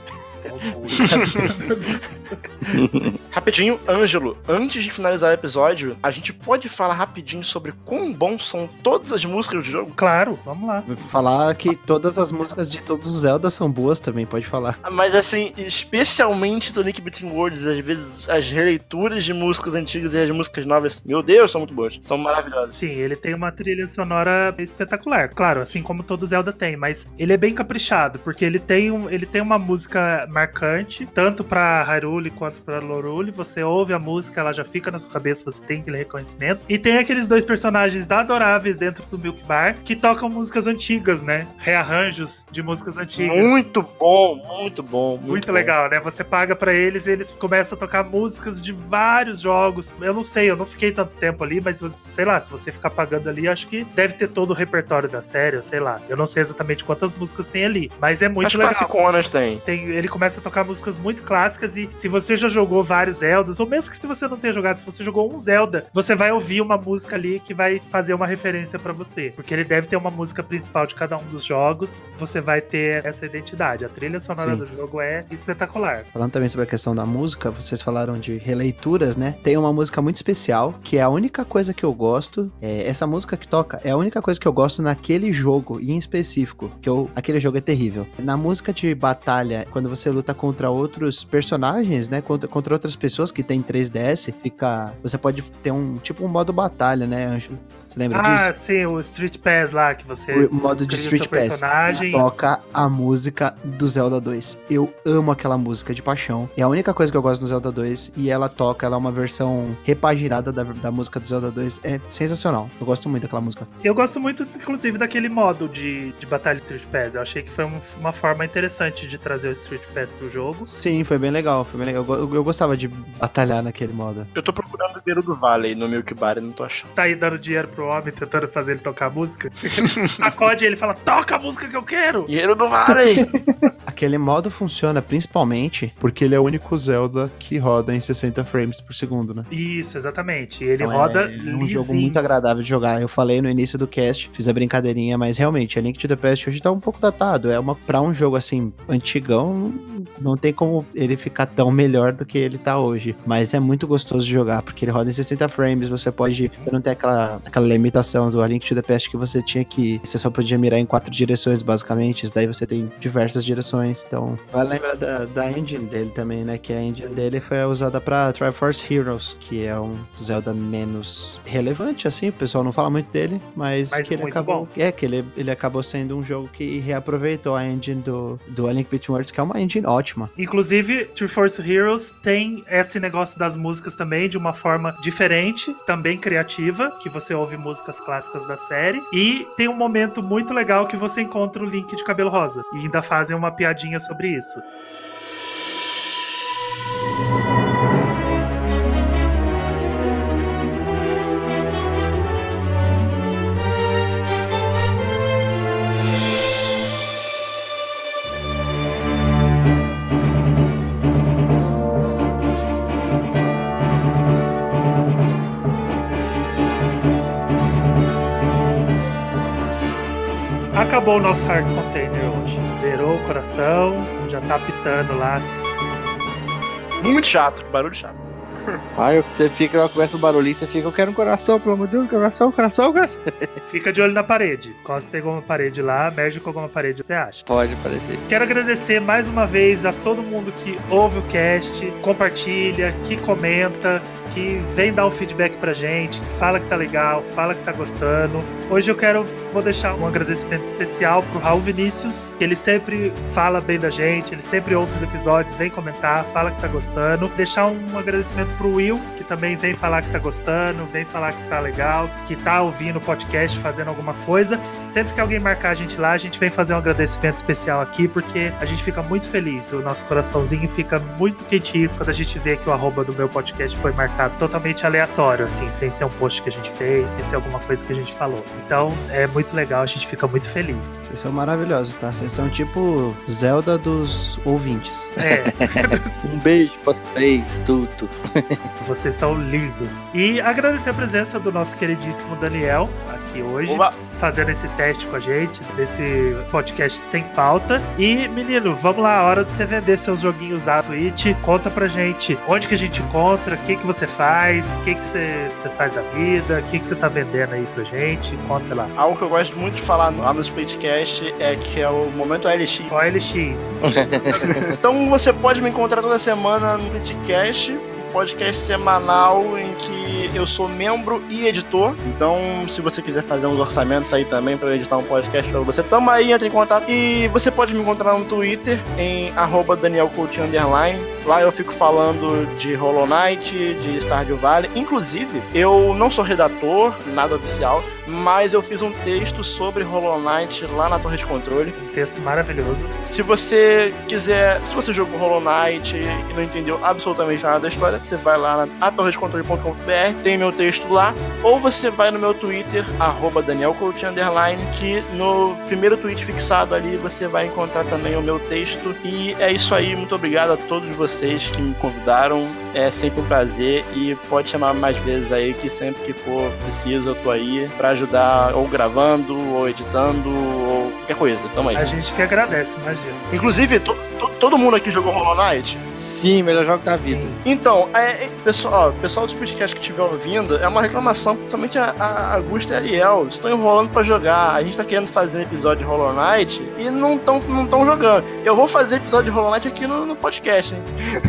Rapidinho, Ângelo, antes de finalizar o episódio, a gente pode falar rapidinho sobre quão bons são todas as músicas do jogo? Claro, vamos lá. Falar que todas as músicas de todos os Zelda são boas também, pode falar. Mas assim, especialmente do Link Between Worlds, às vezes as releituras de músicas antigas e as músicas novas, meu Deus, são muito boas. São maravilhosas. Sim, ele tem uma trilha sonora espetacular. Claro, assim como todo Zelda tem, mas ele é bem caprichado, porque ele tem, um, ele tem uma música marcante, tanto pra Hyrule quanto pra Lorule. Você ouve a música, ela já fica na sua cabeça, você tem aquele reconhecimento. E tem aqueles dois personagens adoráveis dentro do Milk Bar que tocam músicas antigas, né? Rearranjos de músicas antigas. Muito bom, muito bom. Muito, Muito bom. legal, né? Você paga pra eles e eles começam a tocar músicas de vários jogos. Eu não sei, eu não fiquei tanto tempo ali, mas você- sei lá, se você ficar pagando ali, acho que deve ter todo o repertório da série, eu sei lá. Eu não sei exatamente quantas músicas tem ali, mas é muito As legal. classiconas tem. Tem, ele começa a tocar músicas muito clássicas e se você já jogou vários Zeldas, ou mesmo que se você não tenha jogado, se você jogou um Zelda, você vai ouvir uma música ali que vai fazer uma referência pra você. Porque ele deve ter uma música principal de cada um dos jogos, você vai ter essa identidade. A trilha sonora Sim. do jogo é espetacular. Falando também sobre a questão da música, vocês falaram de releituras, né? Tem uma música muito especial, que é a única coisa que eu gosto. é, essa música que toca é a única coisa que eu gosto naquele jogo, e em específico, que eu, aquele jogo é terrível. Na música de batalha, quando você luta contra outros personagens, né? Contra, contra outras pessoas que tem 3DS, fica. Você pode ter um tipo um modo batalha, né, Anjo? Você lembra Ah, disso? sim, o Street Pass lá que você O modo de Street Pass. Toca a música do Zelda 2. Eu amo aquela música de paixão. É a única coisa que eu gosto no Zelda 2. E ela toca, ela é uma versão repaginada da, da música do Zelda 2. É sensacional. Eu gosto muito daquela música. Eu gosto muito, inclusive, daquele modo de, de batalha Street Pass. Eu achei que foi um- uma forma interessante de trazer o Street Pass pro jogo. Sim, foi bem legal. Foi bem legal. Eu, eu gostava de batalhar naquele modo. Eu tô procurando o Deiro do Vale no Milk Bar e não tô achando. Tá aí dando dinheiro pro homem, tentando fazer ele tocar a música. Sacode ele e fala: toca a música que eu quero! Dinheiro do Vale! Aquele modo funciona principalmente porque ele é o único Zelda que roda em 60 frames por segundo, né? Isso, exatamente. Ele Então roda é um jogo lisinho. muito agradável de jogar. Eu falei no início do cast, fiz a brincadeirinha, mas realmente, a Link to the Past hoje tá um pouco datado. É uma para um jogo assim antigão, não tem como ele ficar tão melhor do que ele tá hoje. Mas é muito gostoso de jogar, porque ele roda em 60 frames, você pode. Você não tem aquela, aquela limitação do A Link to the Past que você tinha que. Você só podia mirar em quatro direções, basicamente. Isso daí você tem diversas direções. Então, vai lembrar da, da engine dele também, né? Que a engine dele foi usada pra Triforce Heroes, que é um Zelda menos relevante, assim. O pessoal não fala muito dele, mas, Mas que ele acabou. bom. É, que ele, ele acabou sendo um jogo que reaproveitou a engine do, do A Link Between Worlds, que é uma engine ótima. Inclusive, Triforce Heroes tem esse negócio das músicas também de uma forma diferente, também criativa, que você ouve músicas clássicas da série. E tem um momento muito legal que você encontra o Link de cabelo rosa. E ainda fazem uma piadinha sobre isso. Acabou o nosso Heart Container hoje. Zerou o coração, já tá pitando lá. Muito chato, barulho chato. Aí você fica, começa o barulhinho, você fica, eu quero um coração, pelo amor de Deus, coração, coração, coração. Fica de olho na parede. Costa tem alguma parede lá, mede com alguma parede, você acha. Pode aparecer. Quero agradecer mais uma vez a todo mundo que ouve o cast, compartilha, que comenta, que vem dar um feedback pra gente, que fala que tá legal, fala que tá gostando. Hoje eu quero, vou deixar um agradecimento especial pro Raul Vinícius, que ele sempre fala bem da gente, ele sempre ouve os episódios, vem comentar, fala que tá gostando. Deixar um agradecimento pro Will, que também vem falar que tá gostando, vem falar que tá legal, que tá ouvindo o podcast, fazendo alguma coisa. Sempre que alguém marcar a gente lá, a gente vem fazer um agradecimento especial aqui, porque a gente fica muito feliz. O nosso coraçãozinho fica muito quentinho quando a gente vê que o arroba do meu podcast foi marcado totalmente aleatório, assim, sem ser um post que a gente fez, sem ser alguma coisa que a gente falou. Então é muito legal, a gente fica muito feliz. Vocês são maravilhosos, tá? Vocês são tipo Zelda dos ouvintes. É, Um beijo pra vocês, tudo. vocês são lindos. E agradecer a presença do nosso queridíssimo Daniel aqui hoje. Oba. Fazendo esse teste com a gente, desse podcast sem pauta. E, menino, vamos lá, a hora de você vender seus joguinhos à Switch. Conta pra gente onde que a gente encontra, o que que você faz, o que que você, você faz da vida, o que que você tá vendendo aí pra gente. Conta lá. Algo que eu gosto muito de falar lá no Splitcast é que é o momento LX. OLX. Então você pode me encontrar toda semana no Splitcast, um podcast semanal em que eu sou membro e editor. Então, se você quiser fazer uns orçamentos aí também para editar um podcast para você, tamo aí, entre em contato. E você pode me encontrar no Twitter em arroba Daniel Coutinho underline. Lá eu fico falando de Hollow Knight, de Stardew Valley. Inclusive, eu não sou redator, nada oficial, mas eu fiz um texto sobre Hollow Knight lá na Torre de Controle. Um texto maravilhoso. Se você quiser, se você jogou Hollow Knight e não entendeu absolutamente nada da história, você vai lá na atorrescontrole.com.br, tem meu texto lá, ou você vai no meu Twitter, arroba Daniel Coutinho Underline, que no primeiro tweet fixado ali você vai encontrar também o meu texto. E é isso aí, muito obrigado a todos vocês que me convidaram. É sempre um prazer e pode chamar mais vezes aí que sempre que for preciso eu tô aí pra ajudar ou gravando, ou editando, ou qualquer coisa. Tamo aí. A gente que agradece, imagina. Inclusive, to- to- todo mundo aqui jogou Hollow Knight? Sim, melhor jogo da vida. Então, é, é, pessoal, ó, pessoal dos podcasts que estiver ouvindo, é uma reclamação, principalmente a, a Augusta e a Ariel. Estão enrolando pra jogar. A gente tá querendo fazer episódio de Hollow Knight e não estão não tão jogando. Eu vou fazer episódio de Hollow Knight aqui no, no podcast, hein?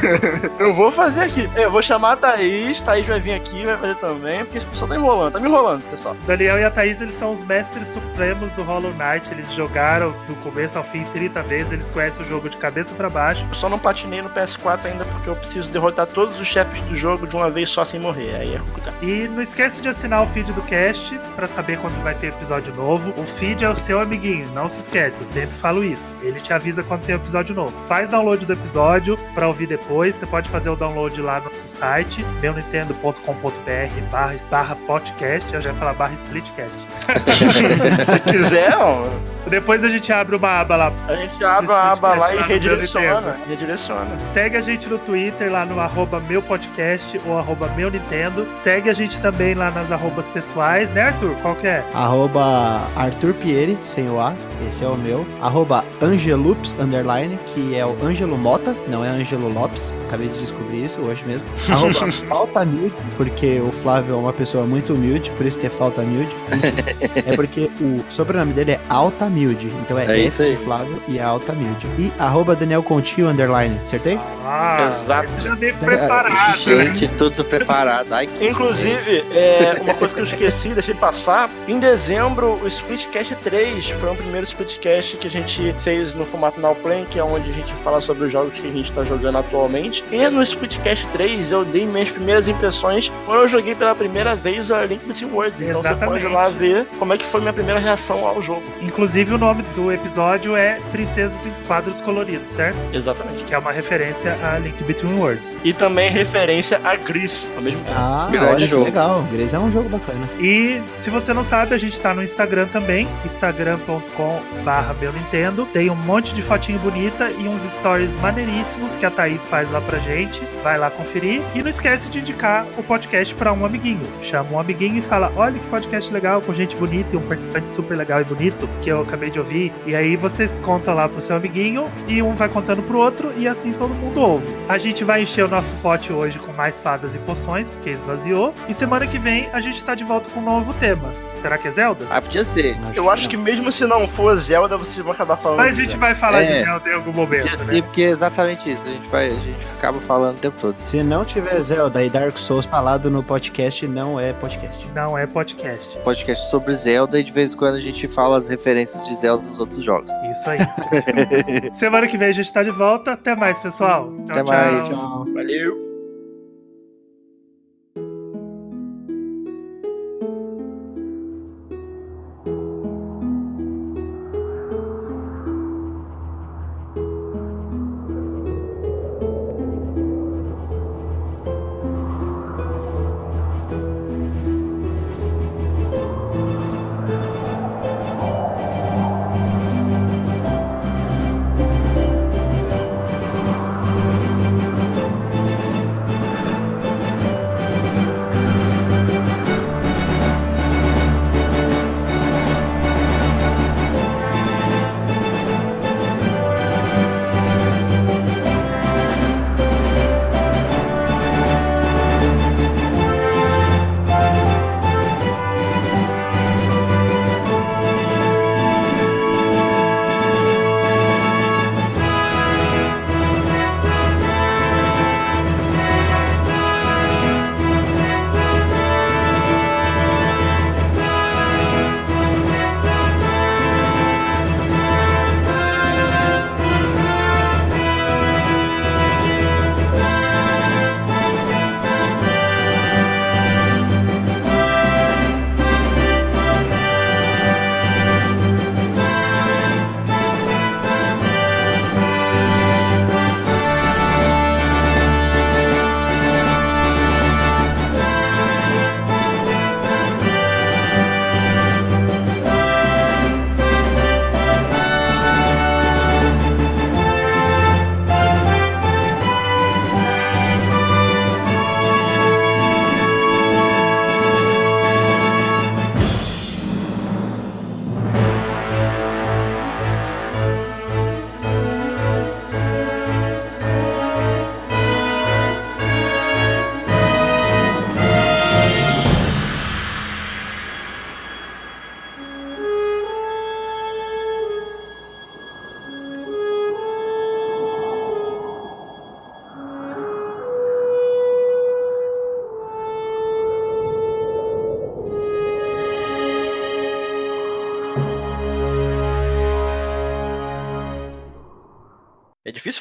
eu vou fazer aqui. Eu vou chamar a Thaís, Thaís vai vir aqui, vai fazer também, porque esse pessoal tá enrolando, tá me enrolando, pessoal. Daniel e a Thaís, eles são os mestres supremos do Hollow Knight. Eles jogaram do começo ao fim 30 vezes. Eles conhecem o jogo de cabeça pra baixo. Eu só não patinei no PS4 ainda porque eu preciso derrotar todos os chefes do jogo de uma vez só sem morrer. Aí é complicado. E não esquece de assinar o feed do cast pra saber quando vai ter episódio novo. O feed é o seu amiguinho, não se esquece, eu sempre falo isso. Ele te avisa quando tem episódio novo. Faz download do episódio pra ouvir depois. Você pode fazer o download lá no nosso site, meunintendo.com.br barra, barra podcast. Eu já ia falar barra splitcast. Se quiser, ó, Depois a gente abre uma aba lá. a gente abre a aba lá e redireciona redireciona. Segue a gente no Twitter, lá no arroba meu podcast ou arroba meu Nintendo. Segue a gente também lá nas arrobas pessoais, né, Arthur? Qual que é? Arroba Arthur Pieri, sem o A, esse é o meu. Arroba Angelups, underline, que é o Ângelo Mota, não é Ângelo Lopes. Acabei de descobrir isso hoje mesmo. Arroba Falta Humilde, porque o Flávio é uma pessoa muito humilde, por isso que é Falta Humilde. é porque o sobrenome dele é Altamilde, então é, É isso aí. Flávio e é Altamilde. E arroba Daniel Continho, underline, acertei? Ah, Exato. Esse já veio preparado. né? Gente, tudo preparado. Ai, que Inclusive, é, uma coisa que eu esqueci, deixei passar. Em dezembro, o Splitcast 3 foi o primeiro Splitcast que a gente fez no formato Now Play, que é onde a gente fala sobre os jogos que a gente tá jogando atualmente. E no Splitcast 3 eu dei minhas primeiras impressões quando eu joguei pela primeira vez o A Link Between Worlds. Então você pode ir lá Exatamente. ver como é que foi minha primeira reação ao jogo. Inclusive, o nome do episódio é Princesas em Quadros Coloridos, certo? Exatamente. Que é uma referência a Link Between Worlds. E também referência a Gris ao mesmo tempo. Ah, Grande olha jogo. que legal. Gris é um jogo bacana. E se você não sabe, a gente tá no Instagram também, instagram.com/barra meu Nintendo. Tem um monte de fotinho bonita e uns stories maneiríssimos que a Thaís faz lá pra gente. Vai lá conferir. E não esquece de indicar o podcast pra um amiguinho. Chama um amiguinho e fala: olha que podcast legal, com gente bonita e um participante super legal e bonito que eu acabei de ouvir. E aí vocês contam lá pro seu amiguinho e um vai contando pro outro e assim todo mundo ouve. A gente vai encher o nosso pote hoje com mais fadas e poções, porque esvaziou. E semana que vem a gente tá de volta com um novo tema. Será que é Zelda? Ah, podia ser. Eu acho que mesmo se não for Zelda, vocês vão acabar falando. Mas a de gente vai falar de É. Zelda em algum momento, Podia né? ser, porque é exatamente isso. A gente, vai, a gente acaba falando o tempo todo. Se não tiver Zelda e Dark Souls falado no podcast, não é podcast. Não é podcast. Podcast sobre Zelda e de vez em quando a gente fala as referências de Zelda nos outros jogos. Isso aí. semana que vem a gente tá de volta. Até mais, pessoal. Tchau, Até tchau. mais. Valeu.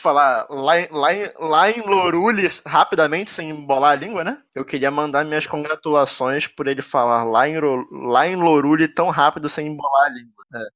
Falar lá, lá, lá em Lorule rapidamente, sem embolar a língua, né? Eu queria mandar minhas congratulações por ele falar lá em, lá em Lorule tão rápido sem embolar a língua. É.